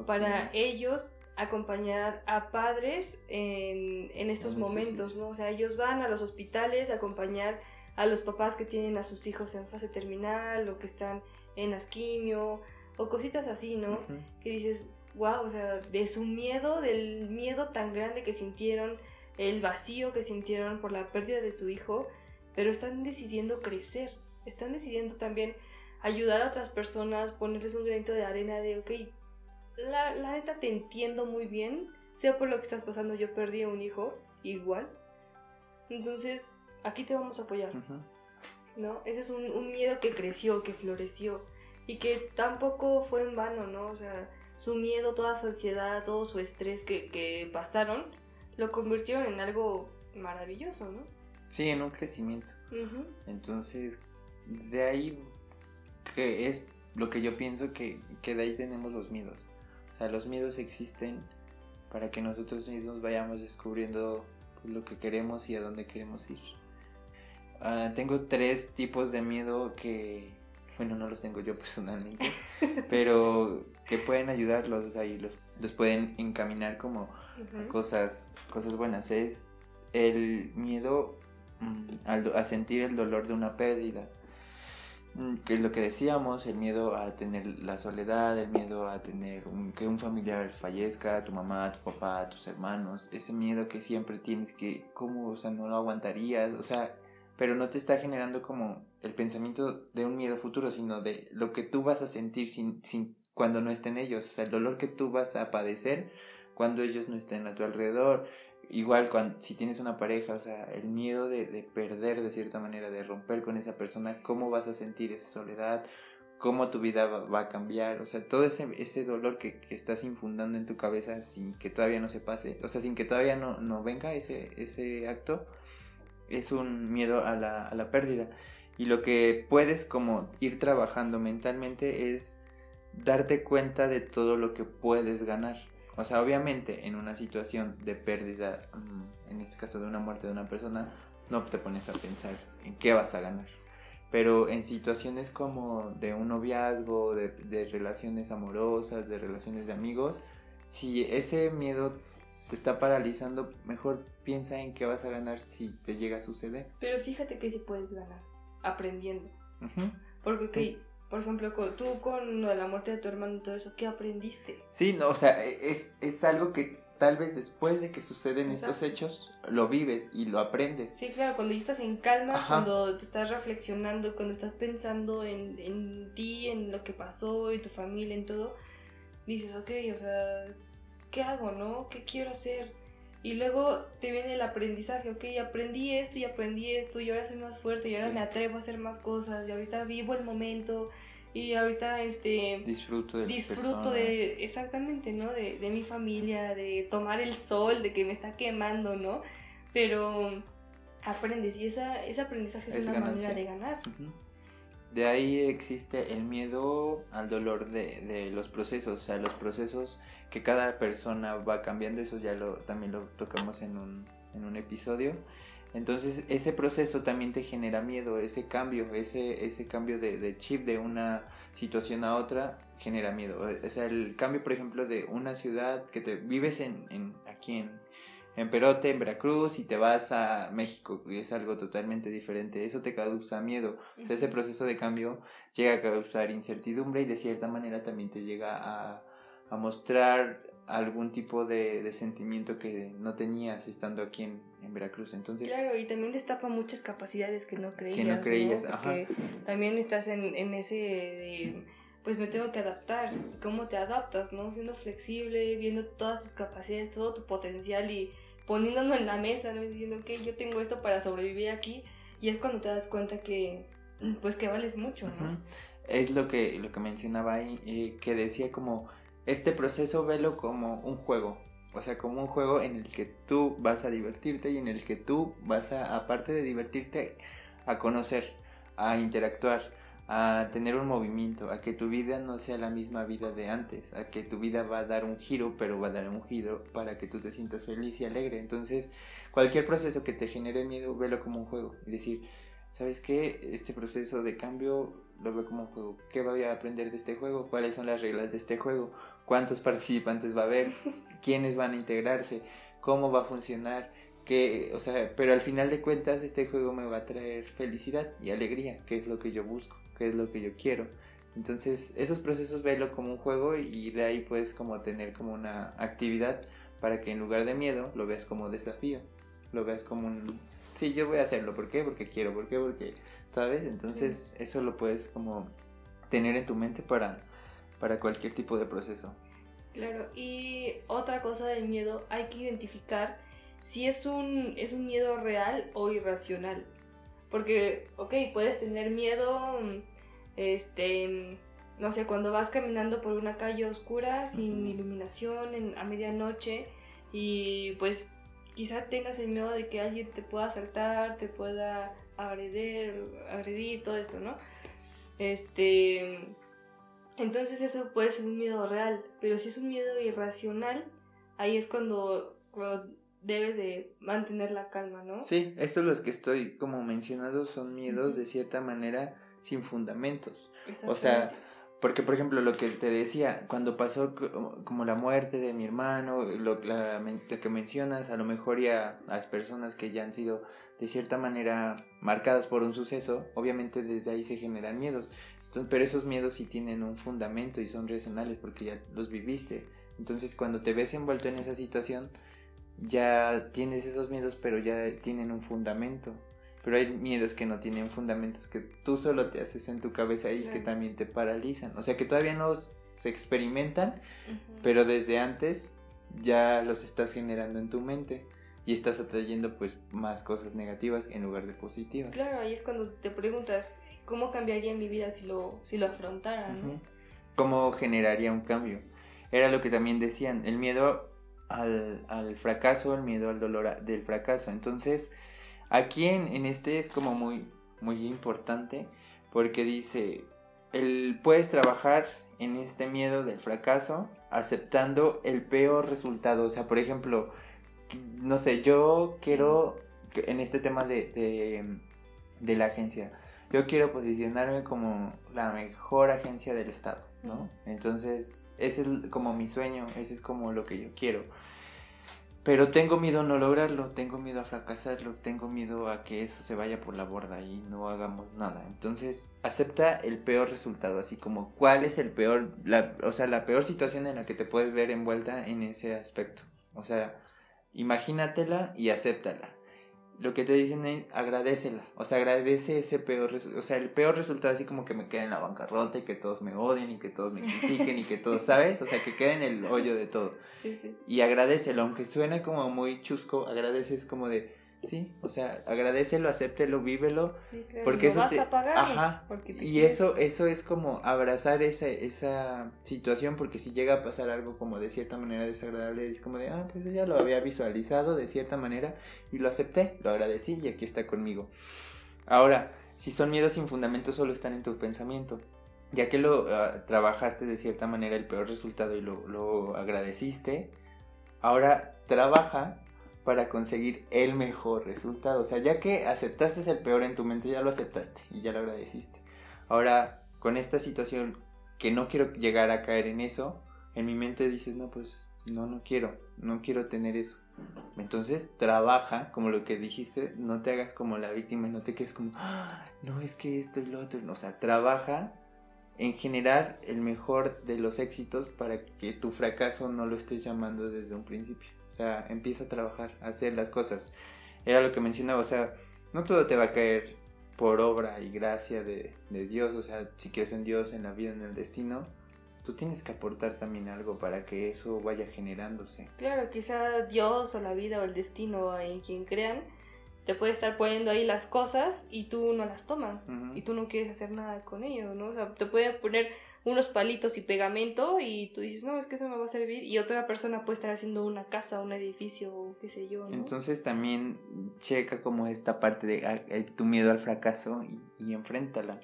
para ellos acompañar a padres en, estos momentos, ¿no? O sea, ellos van a los hospitales a acompañar a los papás que tienen a sus hijos en fase terminal o que están en asquimio o cositas así, ¿no? Que dices, wow, o sea, de su miedo, del miedo tan grande que sintieron, el vacío que sintieron por la pérdida de su hijo, pero están decidiendo crecer, están decidiendo también ayudar a otras personas, ponerles un granito de arena de, ok, la, la neta te entiendo muy bien, sé por lo que estás pasando, yo perdí a un hijo, igual. Entonces, aquí te vamos a apoyar. ¿No? Ese es un, un, miedo que creció, que floreció y que tampoco fue en vano, ¿no? O sea, su miedo, toda su ansiedad, todo su estrés que, que pasaron, lo convirtieron en algo maravilloso, ¿no? Sí, en un crecimiento. Entonces, de ahí que es lo que yo pienso que, que de ahí tenemos los miedos. O sea, los miedos existen para que nosotros mismos vayamos descubriendo pues, lo que queremos y a dónde queremos ir. Ah, tengo tres tipos de miedo que, bueno, no los tengo yo personalmente, pero que pueden ayudarlos, ahí los, los pueden encaminar como cosas, cosas buenas. Es el miedo mm, a sentir el dolor de una pérdida Mm, que es lo que decíamos, el miedo a tener la soledad, el miedo a tener que un familiar fallezca, tu mamá, tu papá, tus hermanos, ese miedo que siempre tienes que, ¿cómo? O sea, no lo aguantarías, o sea, pero no te está generando como el pensamiento de un miedo futuro, sino de lo que tú vas a sentir sin, sin, cuando no estén ellos, o sea, el dolor que tú vas a padecer cuando ellos no estén a tu alrededor, igual cuando, si tienes una pareja, o sea, el miedo de, de, perder de cierta manera, de romper con esa persona, cómo vas a sentir esa soledad, cómo tu vida va, a cambiar, o sea, todo ese, ese dolor que, que, estás infundando en tu cabeza sin que todavía no se pase, o sea, sin que todavía no, no venga ese, ese acto, es un miedo a la, a la pérdida. Y lo que puedes como ir trabajando mentalmente es darte cuenta de todo lo que puedes ganar. O sea, obviamente en una situación de pérdida, mm, en este caso de una muerte de una persona, no te pones a pensar en qué vas a ganar. Pero en situaciones como de un noviazgo, de, relaciones amorosas, de relaciones de amigos, si ese miedo te está paralizando, mejor piensa en qué vas a ganar si te llega a suceder. Pero fíjate que sí puedes ganar, aprendiendo. Porque, ok, por ejemplo, tú con lo de la muerte de tu hermano y todo eso, ¿qué aprendiste? Sí, no, o sea, e, es, es algo que tal vez después de que suceden estos hechos, lo vives y lo aprendes. Sí, claro, cuando ya estás en calma, cuando te estás reflexionando, cuando estás pensando en, en ti, en lo que pasó, y tu familia, en todo, dices, ok, o sea, ¿qué hago, no? ¿Qué quiero hacer? Y luego te viene el aprendizaje, ok, aprendí esto y aprendí esto y ahora soy más fuerte y ahora me atrevo a hacer más cosas y ahorita vivo el momento y ahorita este disfruto de disfruto de exactamente no de, de, mi familia de tomar el sol de que me está quemando no pero aprendes y esa, ese aprendizaje es, una manera de ganar. De ahí existe el miedo al dolor de, de los procesos o sea los procesos que cada persona va cambiando, eso ya lo, también lo tocamos en un, en un episodio. Entonces ese proceso también te genera miedo, ese cambio, ese, ese cambio de, de, chip de una situación a otra genera miedo. O sea, el cambio, por ejemplo, de una ciudad que te vives en, en aquí en, en Perote, en Veracruz, y te vas a México, y es algo totalmente diferente. Eso te causa miedo. ese proceso de cambio llega a causar incertidumbre y de cierta manera también te llega a, a mostrar algún tipo de, de, sentimiento que no tenías estando aquí en, en, Veracruz. Entonces, claro, y también destapa muchas capacidades que no creías. Que no creías, Porque también estás en, en ese de, pues me tengo que adaptar. ¿Cómo te adaptas, no? Siendo flexible, viendo todas tus capacidades, todo tu potencial y poniéndolo en la mesa, ¿no? Diciendo, que yo tengo esto para sobrevivir aquí. Y es cuando te das cuenta que, pues que vales mucho, ¿no? Es lo que, lo que mencionaba ahí, eh, que decía como este proceso velo como un juego, o sea, como un juego en el que tú vas a divertirte y en el que tú vas a, aparte de divertirte, a conocer, a interactuar, a tener un movimiento, a que tu vida no sea la misma vida de antes, a que tu vida va a dar un giro, pero va a dar un giro para que tú te sientas feliz y alegre. Entonces, cualquier proceso que te genere miedo, velo como un juego y decir, ¿sabes qué? Este proceso de cambio lo veo como un juego. ¿Qué voy a aprender de este juego? ¿Cuáles son las reglas de este juego? Cuántos participantes va a haber, quiénes van a integrarse, cómo va a funcionar, que, o sea, pero al final de cuentas este juego me va a traer felicidad y alegría, que es lo que yo busco, que es lo que yo quiero. Entonces, esos procesos velo como un juego y de ahí puedes como tener como una actividad para que en lugar de miedo lo veas como desafío, lo veas como un sí, yo voy a hacerlo, ¿por qué? Porque quiero, ¿por qué? Porque, ¿sabes? Entonces, eso lo puedes como tener en tu mente para para cualquier tipo de proceso. Claro, y otra cosa del miedo, hay que identificar si es un, es un miedo real o irracional. Porque, ok, puedes tener miedo, este, no sé, cuando vas caminando por una calle oscura, sin iluminación, en, a medianoche, y pues quizá tengas el miedo de que alguien te pueda asaltar, te pueda agredir, agredir, todo esto, ¿no? Este, entonces eso puede ser un miedo real, pero si es un miedo irracional, ahí es cuando, debes de mantener la calma, ¿no? Sí, estos los que estoy como mencionando son miedos de cierta manera sin fundamentos. O sea, porque, por ejemplo, lo que te decía, cuando pasó como la muerte de mi hermano, lo, que mencionas, a lo mejor ya a las personas que ya han sido de cierta manera marcadas por un suceso, obviamente desde ahí se generan miedos. Entonces, pero esos miedos sí tienen un fundamento y son racionales porque ya los viviste. Entonces, cuando te ves envuelto en esa situación, ya tienes esos miedos, pero ya tienen un fundamento. Pero hay miedos que no tienen fundamentos que tú solo te haces en tu cabeza y que también te paralizan. O sea que todavía no se experimentan, pero desde antes ya los estás generando en tu mente y estás atrayendo pues más cosas negativas en lugar de positivas. Claro, ahí es cuando te preguntas cómo cambiaría mi vida si lo, si lo afrontara, ¿Cómo generaría un cambio? Era lo que también decían, el miedo al, al fracaso, el miedo al dolor del fracaso. Entonces, Aquí en, este es como muy, muy importante porque dice, el, puedes trabajar en este miedo del fracaso aceptando el peor resultado. O sea, por ejemplo, no sé, yo quiero, en este tema de, de, de la agencia, yo quiero posicionarme como la mejor agencia del Estado, ¿no? Entonces, ese es como mi sueño, ese es como lo que yo quiero. Pero tengo miedo a no lograrlo, tengo miedo a fracasarlo, tengo miedo a que eso se vaya por la borda y no hagamos nada. Entonces, acepta el peor resultado, así como cuál es el peor, la, o sea, la peor situación en la que te puedes ver envuelta en ese aspecto. O sea, imagínatela y acéptala lo que te dicen es agradecela, o sea, agradece ese peor, o sea, el peor resultado así como que me quede en la bancarrota y que todos me odien y que todos me critiquen y que todos, ¿sabes? O sea, que quede en el hoyo de todo. Sí, sí. Y agradecelo, aunque suene como muy chusco, agradeces como de, Sí, o sea, agradecelo, acéptelo, vívelo. Sí, claro. Porque eso vas a pagar. Ajá. y eso, eso es como abrazar esa, esa situación, porque si llega a pasar algo como de cierta manera desagradable, es como de, ah, pues ya lo había visualizado de cierta manera y lo acepté, lo agradecí y aquí está conmigo. Ahora, si son miedos sin fundamento, solo están en tu pensamiento. Ya que lo ah, trabajaste de cierta manera el peor resultado y lo, lo agradeciste, ahora trabaja para conseguir el mejor resultado. O sea, ya que aceptaste el peor en tu mente, ya lo aceptaste y ya lo agradeciste. Ahora, con esta situación que no quiero llegar a caer en eso, en mi mente dices, no, pues no, no quiero, no quiero tener eso. Entonces trabaja, como lo que dijiste, no te hagas como la víctima no te quedes como, ah, no es que esto y lo otro. O sea, trabaja en generar el mejor de los éxitos para que tu fracaso no lo estés llamando desde un principio sea, empieza a trabajar, a hacer las cosas. Era lo que mencionaba, o sea, no todo te va a caer por obra y gracia de, Dios, o sea, si quieres en Dios, en la vida, en el destino, tú tienes que aportar también algo para que eso vaya generándose. Claro, quizá Dios o la vida o el destino en quien crean te puede estar poniendo ahí las cosas y tú no las tomas y tú no quieres hacer nada con ello, ¿no? O sea, te pueden poner unos palitos y pegamento y tú dices, no, es que eso me va a servir y otra persona puede estar haciendo una casa, un edificio, qué sé yo, ¿no? Entonces también checa como esta parte de ah, eh, tu miedo al fracaso y, y enfréntala.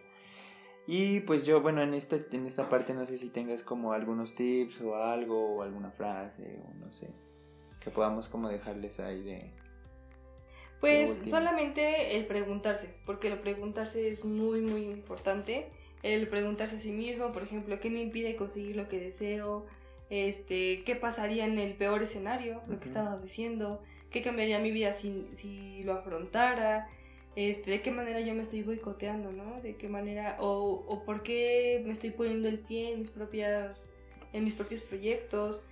Y pues yo, bueno, en esta, en esta parte no sé si tengas como algunos tips o algo o alguna frase o no sé, que podamos como dejarles ahí de, pues solamente el preguntarse, porque el preguntarse es muy, muy importante. El preguntarse a sí mismo, por ejemplo, ¿qué me impide conseguir lo que deseo? Este, ¿Qué pasaría en el peor escenario? Lo que estaba diciendo. ¿Qué cambiaría mi vida si, si lo afrontara? Este, de qué manera yo me estoy boicoteando, ¿no? De qué manera, o, o por qué me estoy poniendo el pie en mis propias, en mis propios proyectos.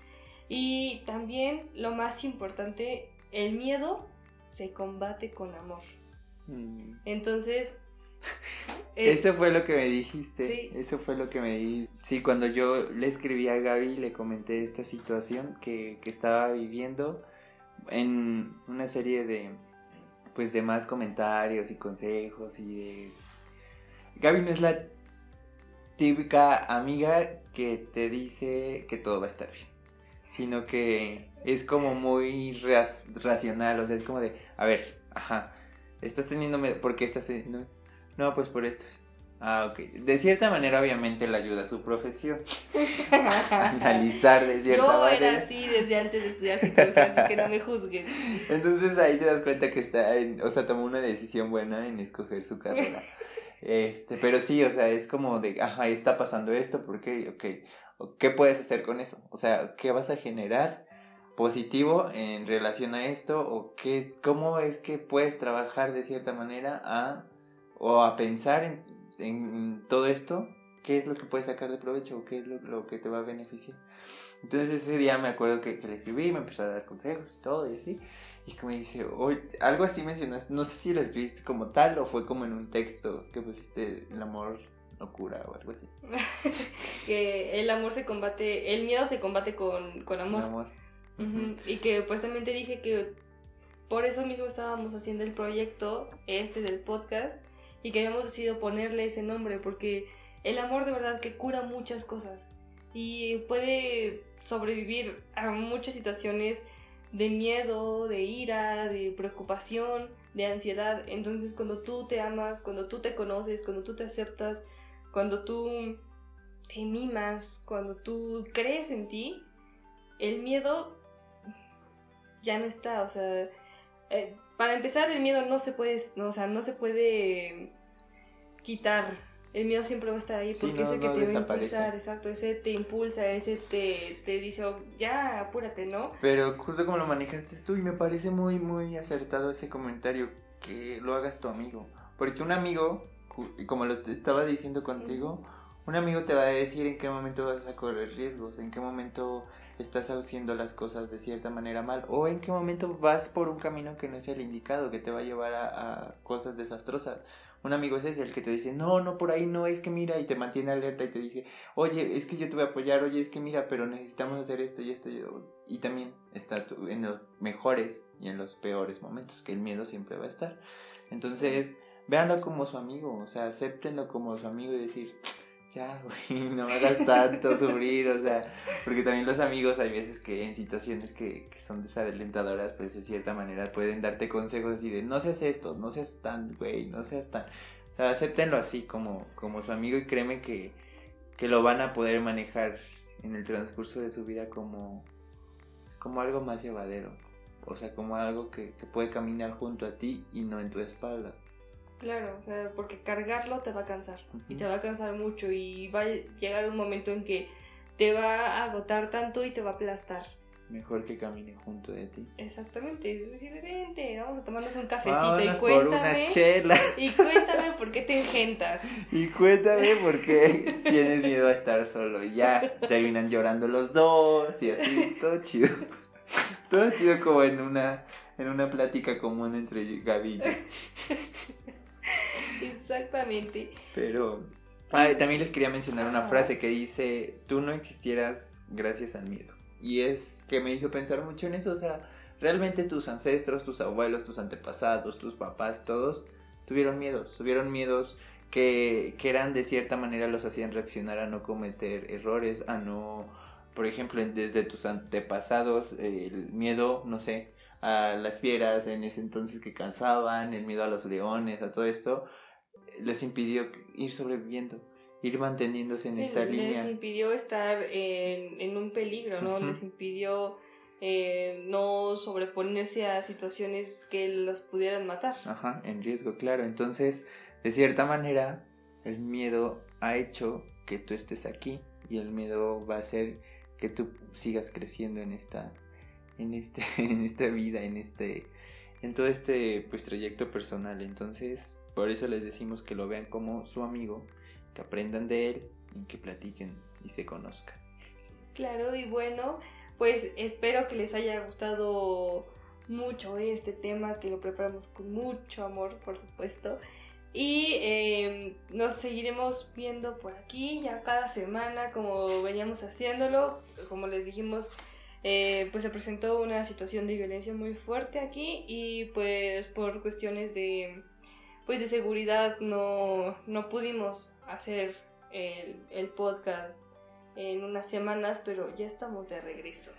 Y también lo más importante, el miedo se combate con amor. Mm. Entonces... Eso fue lo que me dijiste. Sí. Eso fue lo que me dijiste. Sí, cuando yo le escribí a Gaby, le comenté esta situación que, que estaba viviendo en una serie de pues de más comentarios y consejos y de Gaby no es la típica amiga que te dice que todo va a estar bien sino que es como muy racional, o sea, es como de, a ver, ajá, estás teniendo, ¿por qué estás teniendo? No, pues por esto. Ah, ok. De cierta manera, obviamente, le ayuda a su profesión. Analizar de cierta manera. Yo era así desde antes de estudiar psicología, así que no me juzgues. Entonces ahí te das cuenta que está, en, o sea, tomó una decisión buena en escoger su carrera. Este, pero sí, o sea, es como de, ajá, está pasando esto, ¿por qué? Ok, ¿qué puedes hacer con eso? O sea, ¿qué vas a generar positivo en relación a esto? ¿O qué, cómo es que puedes trabajar de cierta manera a, o a pensar en, en todo esto? ¿Qué es lo que puedes sacar de provecho? ¿O qué es lo, lo que te va a beneficiar? Entonces ese día me acuerdo que, que le escribí, me empezó a dar consejos y todo y así. Y que me dice, algo así mencionaste, no sé si lo escribiste como tal o fue como en un texto que pusiste el amor no cura o algo así. que el amor se combate, el miedo se combate con, con amor. amor. Y que pues también te dije que por eso mismo estábamos haciendo el proyecto este del podcast y que habíamos decidido ponerle ese nombre porque el amor de verdad que cura muchas cosas y puede sobrevivir a muchas situaciones de miedo, de ira, de preocupación, de ansiedad. Entonces cuando tú te amas, cuando tú te conoces, cuando tú te aceptas, cuando tú te mimas, cuando tú crees en ti, el miedo ya no está. O sea, eh, para empezar el miedo no se puede, o sea, no se puede quitar el miedo siempre va a estar ahí porque ese que te va a impulsar, exacto, ese te impulsa, ese te, te dice, oh, ya, apúrate, ¿no? Pero justo como lo manejaste tú, y me parece muy, muy acertado ese comentario, que lo hagas tu amigo. Porque un amigo, como lo estaba diciendo contigo, un amigo te va a decir en qué momento vas a correr riesgos, en qué momento estás haciendo las cosas de cierta manera mal o en qué momento vas por un camino que no es el indicado, que te va a llevar a, cosas desastrosas un amigo es ese, el que te dice, no, no, por ahí no, es que mira, y te mantiene alerta y te dice, oye, es que yo te voy a apoyar, oye, es que mira, pero necesitamos hacer esto y esto. Y, también está en los mejores y en los peores momentos, que el miedo siempre va a estar. Entonces, véanlo como su amigo, o sea, acéptenlo como su amigo y decir, ya, güey, no me hagas tanto sufrir, o sea, porque también los amigos hay veces que en situaciones que, que, son desalentadoras, pues de cierta manera pueden darte consejos así de, no seas esto, no seas tan, güey, no seas tan, o sea, acéptenlo así como, como su amigo y créeme que, que lo van a poder manejar en el transcurso de su vida como, como algo más llevadero, o sea, como algo que, que puede caminar junto a ti y no en tu espalda. Claro, o sea, porque cargarlo te va a cansar y te va a cansar mucho y va a llegar un momento en que te va a agotar tanto y te va a aplastar. Mejor que camine junto de ti. Exactamente, es decir, vente, vamos a tomarnos un cafecito y cuéntame. Y cuéntame por qué te engentas. Y cuéntame por qué tienes miedo a estar solo. Y ya terminan llorando los dos y así, todo chido. Todo chido como en una, en una plática común entre yo. Exactamente. Pero también les quería mencionar una frase que dice, tú no existieras gracias al miedo. Y es que me hizo pensar mucho en eso, o sea, realmente tus ancestros, tus abuelos, tus antepasados, tus papás, todos tuvieron miedos, tuvieron miedos que, que eran de cierta manera los hacían reaccionar a no cometer errores, a no, por ejemplo, desde tus antepasados, el miedo, no sé, a las fieras en ese entonces que cansaban, el miedo a los leones, a todo esto, les impidió ir sobreviviendo, ir manteniéndose en esta línea. Les impidió estar en, un peligro, ¿no? Les impidió eh, no sobreponerse a situaciones que los pudieran matar. Ajá, en riesgo, claro. Entonces, de cierta manera, el miedo ha hecho que tú estés aquí y el miedo va a hacer que tú sigas creciendo en esta en este en esta vida, en este en todo este pues trayecto personal. Entonces, por eso les decimos que lo vean como su amigo, que aprendan de él y que platiquen y se conozcan. Claro, y bueno, pues espero que les haya gustado mucho este tema, que lo preparamos con mucho amor, por supuesto. Y em, nos seguiremos viendo por aquí ya cada semana, como veníamos haciéndolo. Como les dijimos, eh, pues se presentó una situación de violencia muy fuerte aquí y pues por cuestiones de pues de seguridad no, no pudimos hacer el, el, podcast en unas semanas, pero ya estamos de regreso.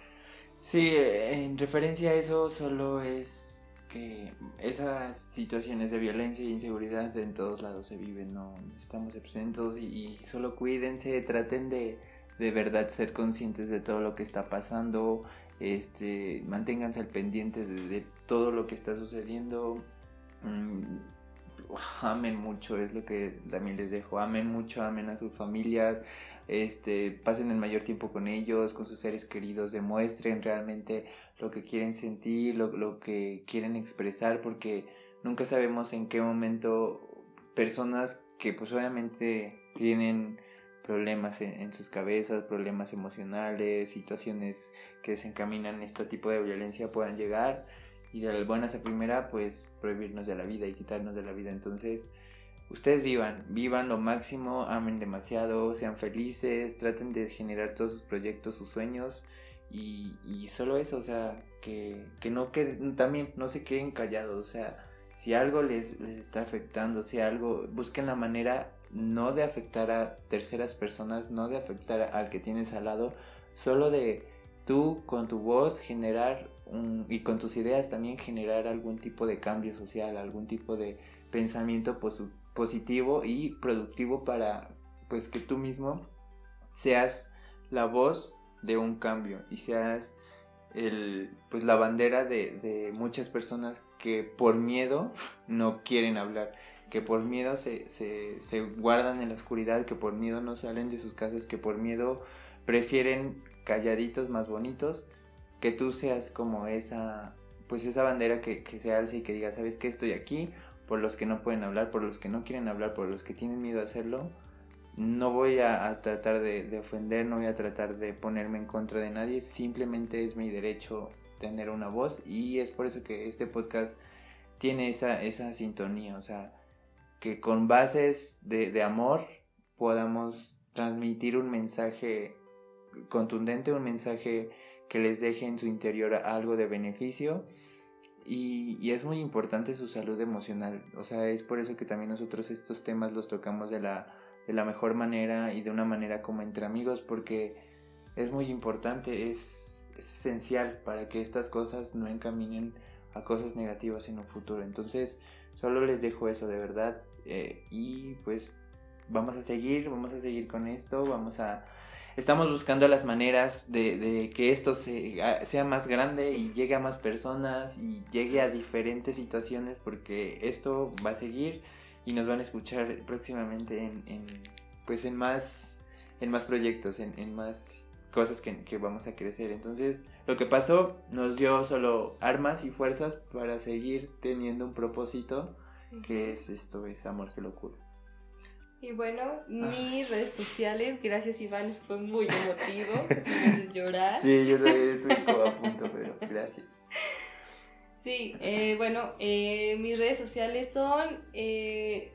Sí, en referencia a eso solo es que esas situaciones de violencia e inseguridad en todos lados se viven, no estamos exentos y, y solo cuídense, traten de, de verdad ser conscientes de todo lo que está pasando, este, manténganse al pendiente de, todo lo que está sucediendo. Mm, amen mucho, es lo que también les dejo, amen mucho, amen a sus familias, este, pasen el mayor tiempo con ellos, con sus seres queridos, demuestren realmente lo que quieren sentir, lo, lo que quieren expresar, porque nunca sabemos en qué momento personas que pues obviamente tienen problemas en, sus cabezas, problemas emocionales, situaciones que desencaminan este tipo de violencia puedan llegar y de las buenas a primera pues prohibirnos de la vida y quitarnos de la vida. Entonces ustedes vivan, vivan lo máximo, amen demasiado, sean felices, traten de generar todos sus proyectos, sus sueños y, y solo eso, o sea, que, que no queden, también no se queden callados, o sea, si algo les, les está afectando, si algo, busquen la manera no de afectar a terceras personas, no de afectar al que tienes al lado, solo de tú con tu voz generar y con tus ideas también generar algún tipo de cambio social, algún tipo de pensamiento positivo y productivo para pues que tú mismo seas la voz de un cambio y seas el, pues la bandera de, de muchas personas que por miedo no quieren hablar, que por miedo se, se, se guardan en la oscuridad, que por miedo no salen de sus casas, que por miedo prefieren calladitos más bonitos, que tú seas como esa, pues esa bandera que, que se alce y que diga, ¿sabes qué? Estoy aquí por los que no pueden hablar, por los que no quieren hablar, por los que tienen miedo a hacerlo no voy a, tratar de, ofender, no voy a tratar de ponerme en contra de nadie, simplemente es mi derecho tener una voz y es por eso que este podcast tiene esa, esa sintonía, o sea, que con bases de, amor podamos transmitir un mensaje contundente, un mensaje que les deje en su interior algo de beneficio. Y, y, es muy importante su salud emocional. O sea, es por eso que también nosotros estos temas los tocamos de la de la mejor manera y de una manera como entre amigos porque es muy importante, es, esencial para que estas cosas no encaminen a cosas negativas en un futuro. Entonces, solo les dejo eso de verdad eh, y pues vamos a seguir, vamos a seguir con esto, vamos a... Estamos buscando las maneras de, que esto sea más grande y llegue a más personas y llegue a diferentes situaciones porque esto va a seguir y nos van a escuchar próximamente en, pues en más en más proyectos en, más cosas que, vamos a crecer. Entonces lo que pasó nos dio solo armas y fuerzas para seguir teniendo un propósito que es esto es amor que locura y bueno, ah. mis redes sociales, gracias Iván, fue muy emotivo, me haces llorar. Sí, yo también estoy como a punto, pero gracias. Sí, eh, bueno, eh, mis redes sociales son eh,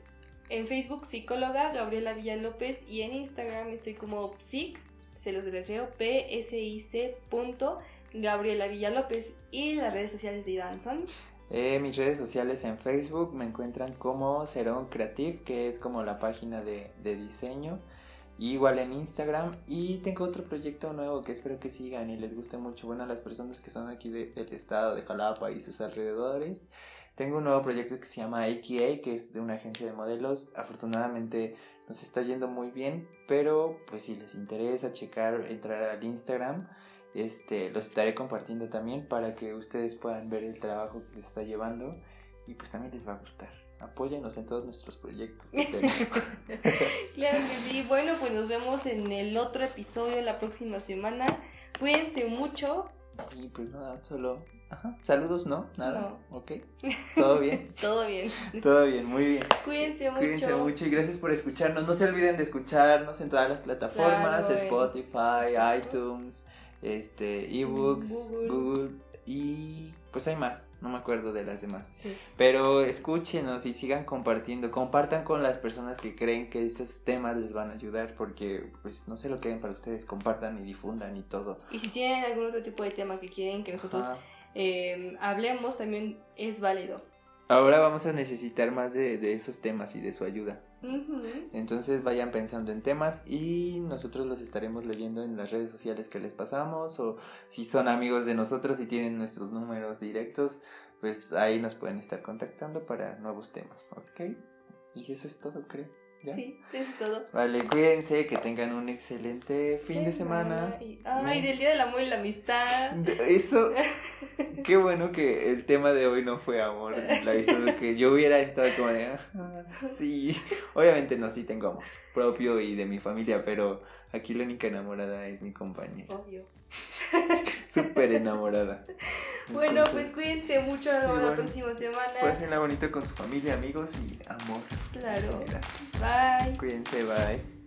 en Facebook psicóloga Gabriela Villalópez y en Instagram estoy como psic, se los deletreo, p-s-i-c punto Gabriela Villalópez y las redes sociales de Iván son... mis redes sociales en Facebook me encuentran como Cerón Creative, que es como la página de, de diseño igual en Instagram. Y tengo otro proyecto nuevo que espero que sigan y les guste mucho. Bueno, a las personas que son aquí del estado de Jalapa y sus alrededores. Tengo un nuevo proyecto que se llama AKA, que es de una agencia de modelos. Afortunadamente nos está yendo muy bien, pero pues si les interesa checar, entrar al Instagram, este, los estaré compartiendo también para que ustedes puedan ver el trabajo que les está llevando y pues también les va a gustar apóyanos en todos nuestros proyectos claro que sí. Bueno, pues nos vemos en el otro episodio la próxima semana. Cuídense mucho. Y pues nada, solo. Ajá. Saludos, ¿no? Nada. Ok. ¿Todo bien? Todo bien. Todo bien, muy bien. Cuídense mucho. Cuídense mucho y gracias por escucharnos. No se olviden de escucharnos en todas las plataformas: Spotify, iTunes, este, ebooks, Google y pues hay más, no me acuerdo de las demás. Pero escúchenos y sigan compartiendo, compartan con las personas que creen que estos temas les van a ayudar porque pues no se lo queden para ustedes, compartan y difundan y todo. Y si tienen algún otro tipo de tema que quieren que nosotros eh, hablemos, también es válido. Ahora vamos a necesitar más de, esos temas y de su ayuda. Entonces vayan pensando en temas y nosotros los estaremos leyendo en las redes sociales que les pasamos o si son amigos de nosotros y tienen nuestros números directos, pues ahí nos pueden estar contactando para nuevos temas, ¿ok? Y eso es todo, creo. ¿Ya? Sí, eso es todo. Vale, cuídense, que tengan un excelente fin de semana. Y, ay, del Día del Amor y la Amistad. Eso, qué bueno que el tema de hoy no fue amor. La historia que yo hubiera estado como de, "Ajá, sí. Obviamente no, sí tengo amor propio y de mi familia, pero aquí la única enamorada es mi compañera. Obvio. Súper enamorada. Bueno, pues cuídense mucho, nos vemos la próxima semana. Pásenla bonito con su familia, amigos y amor. Claro. Bye. Cuídense, bye.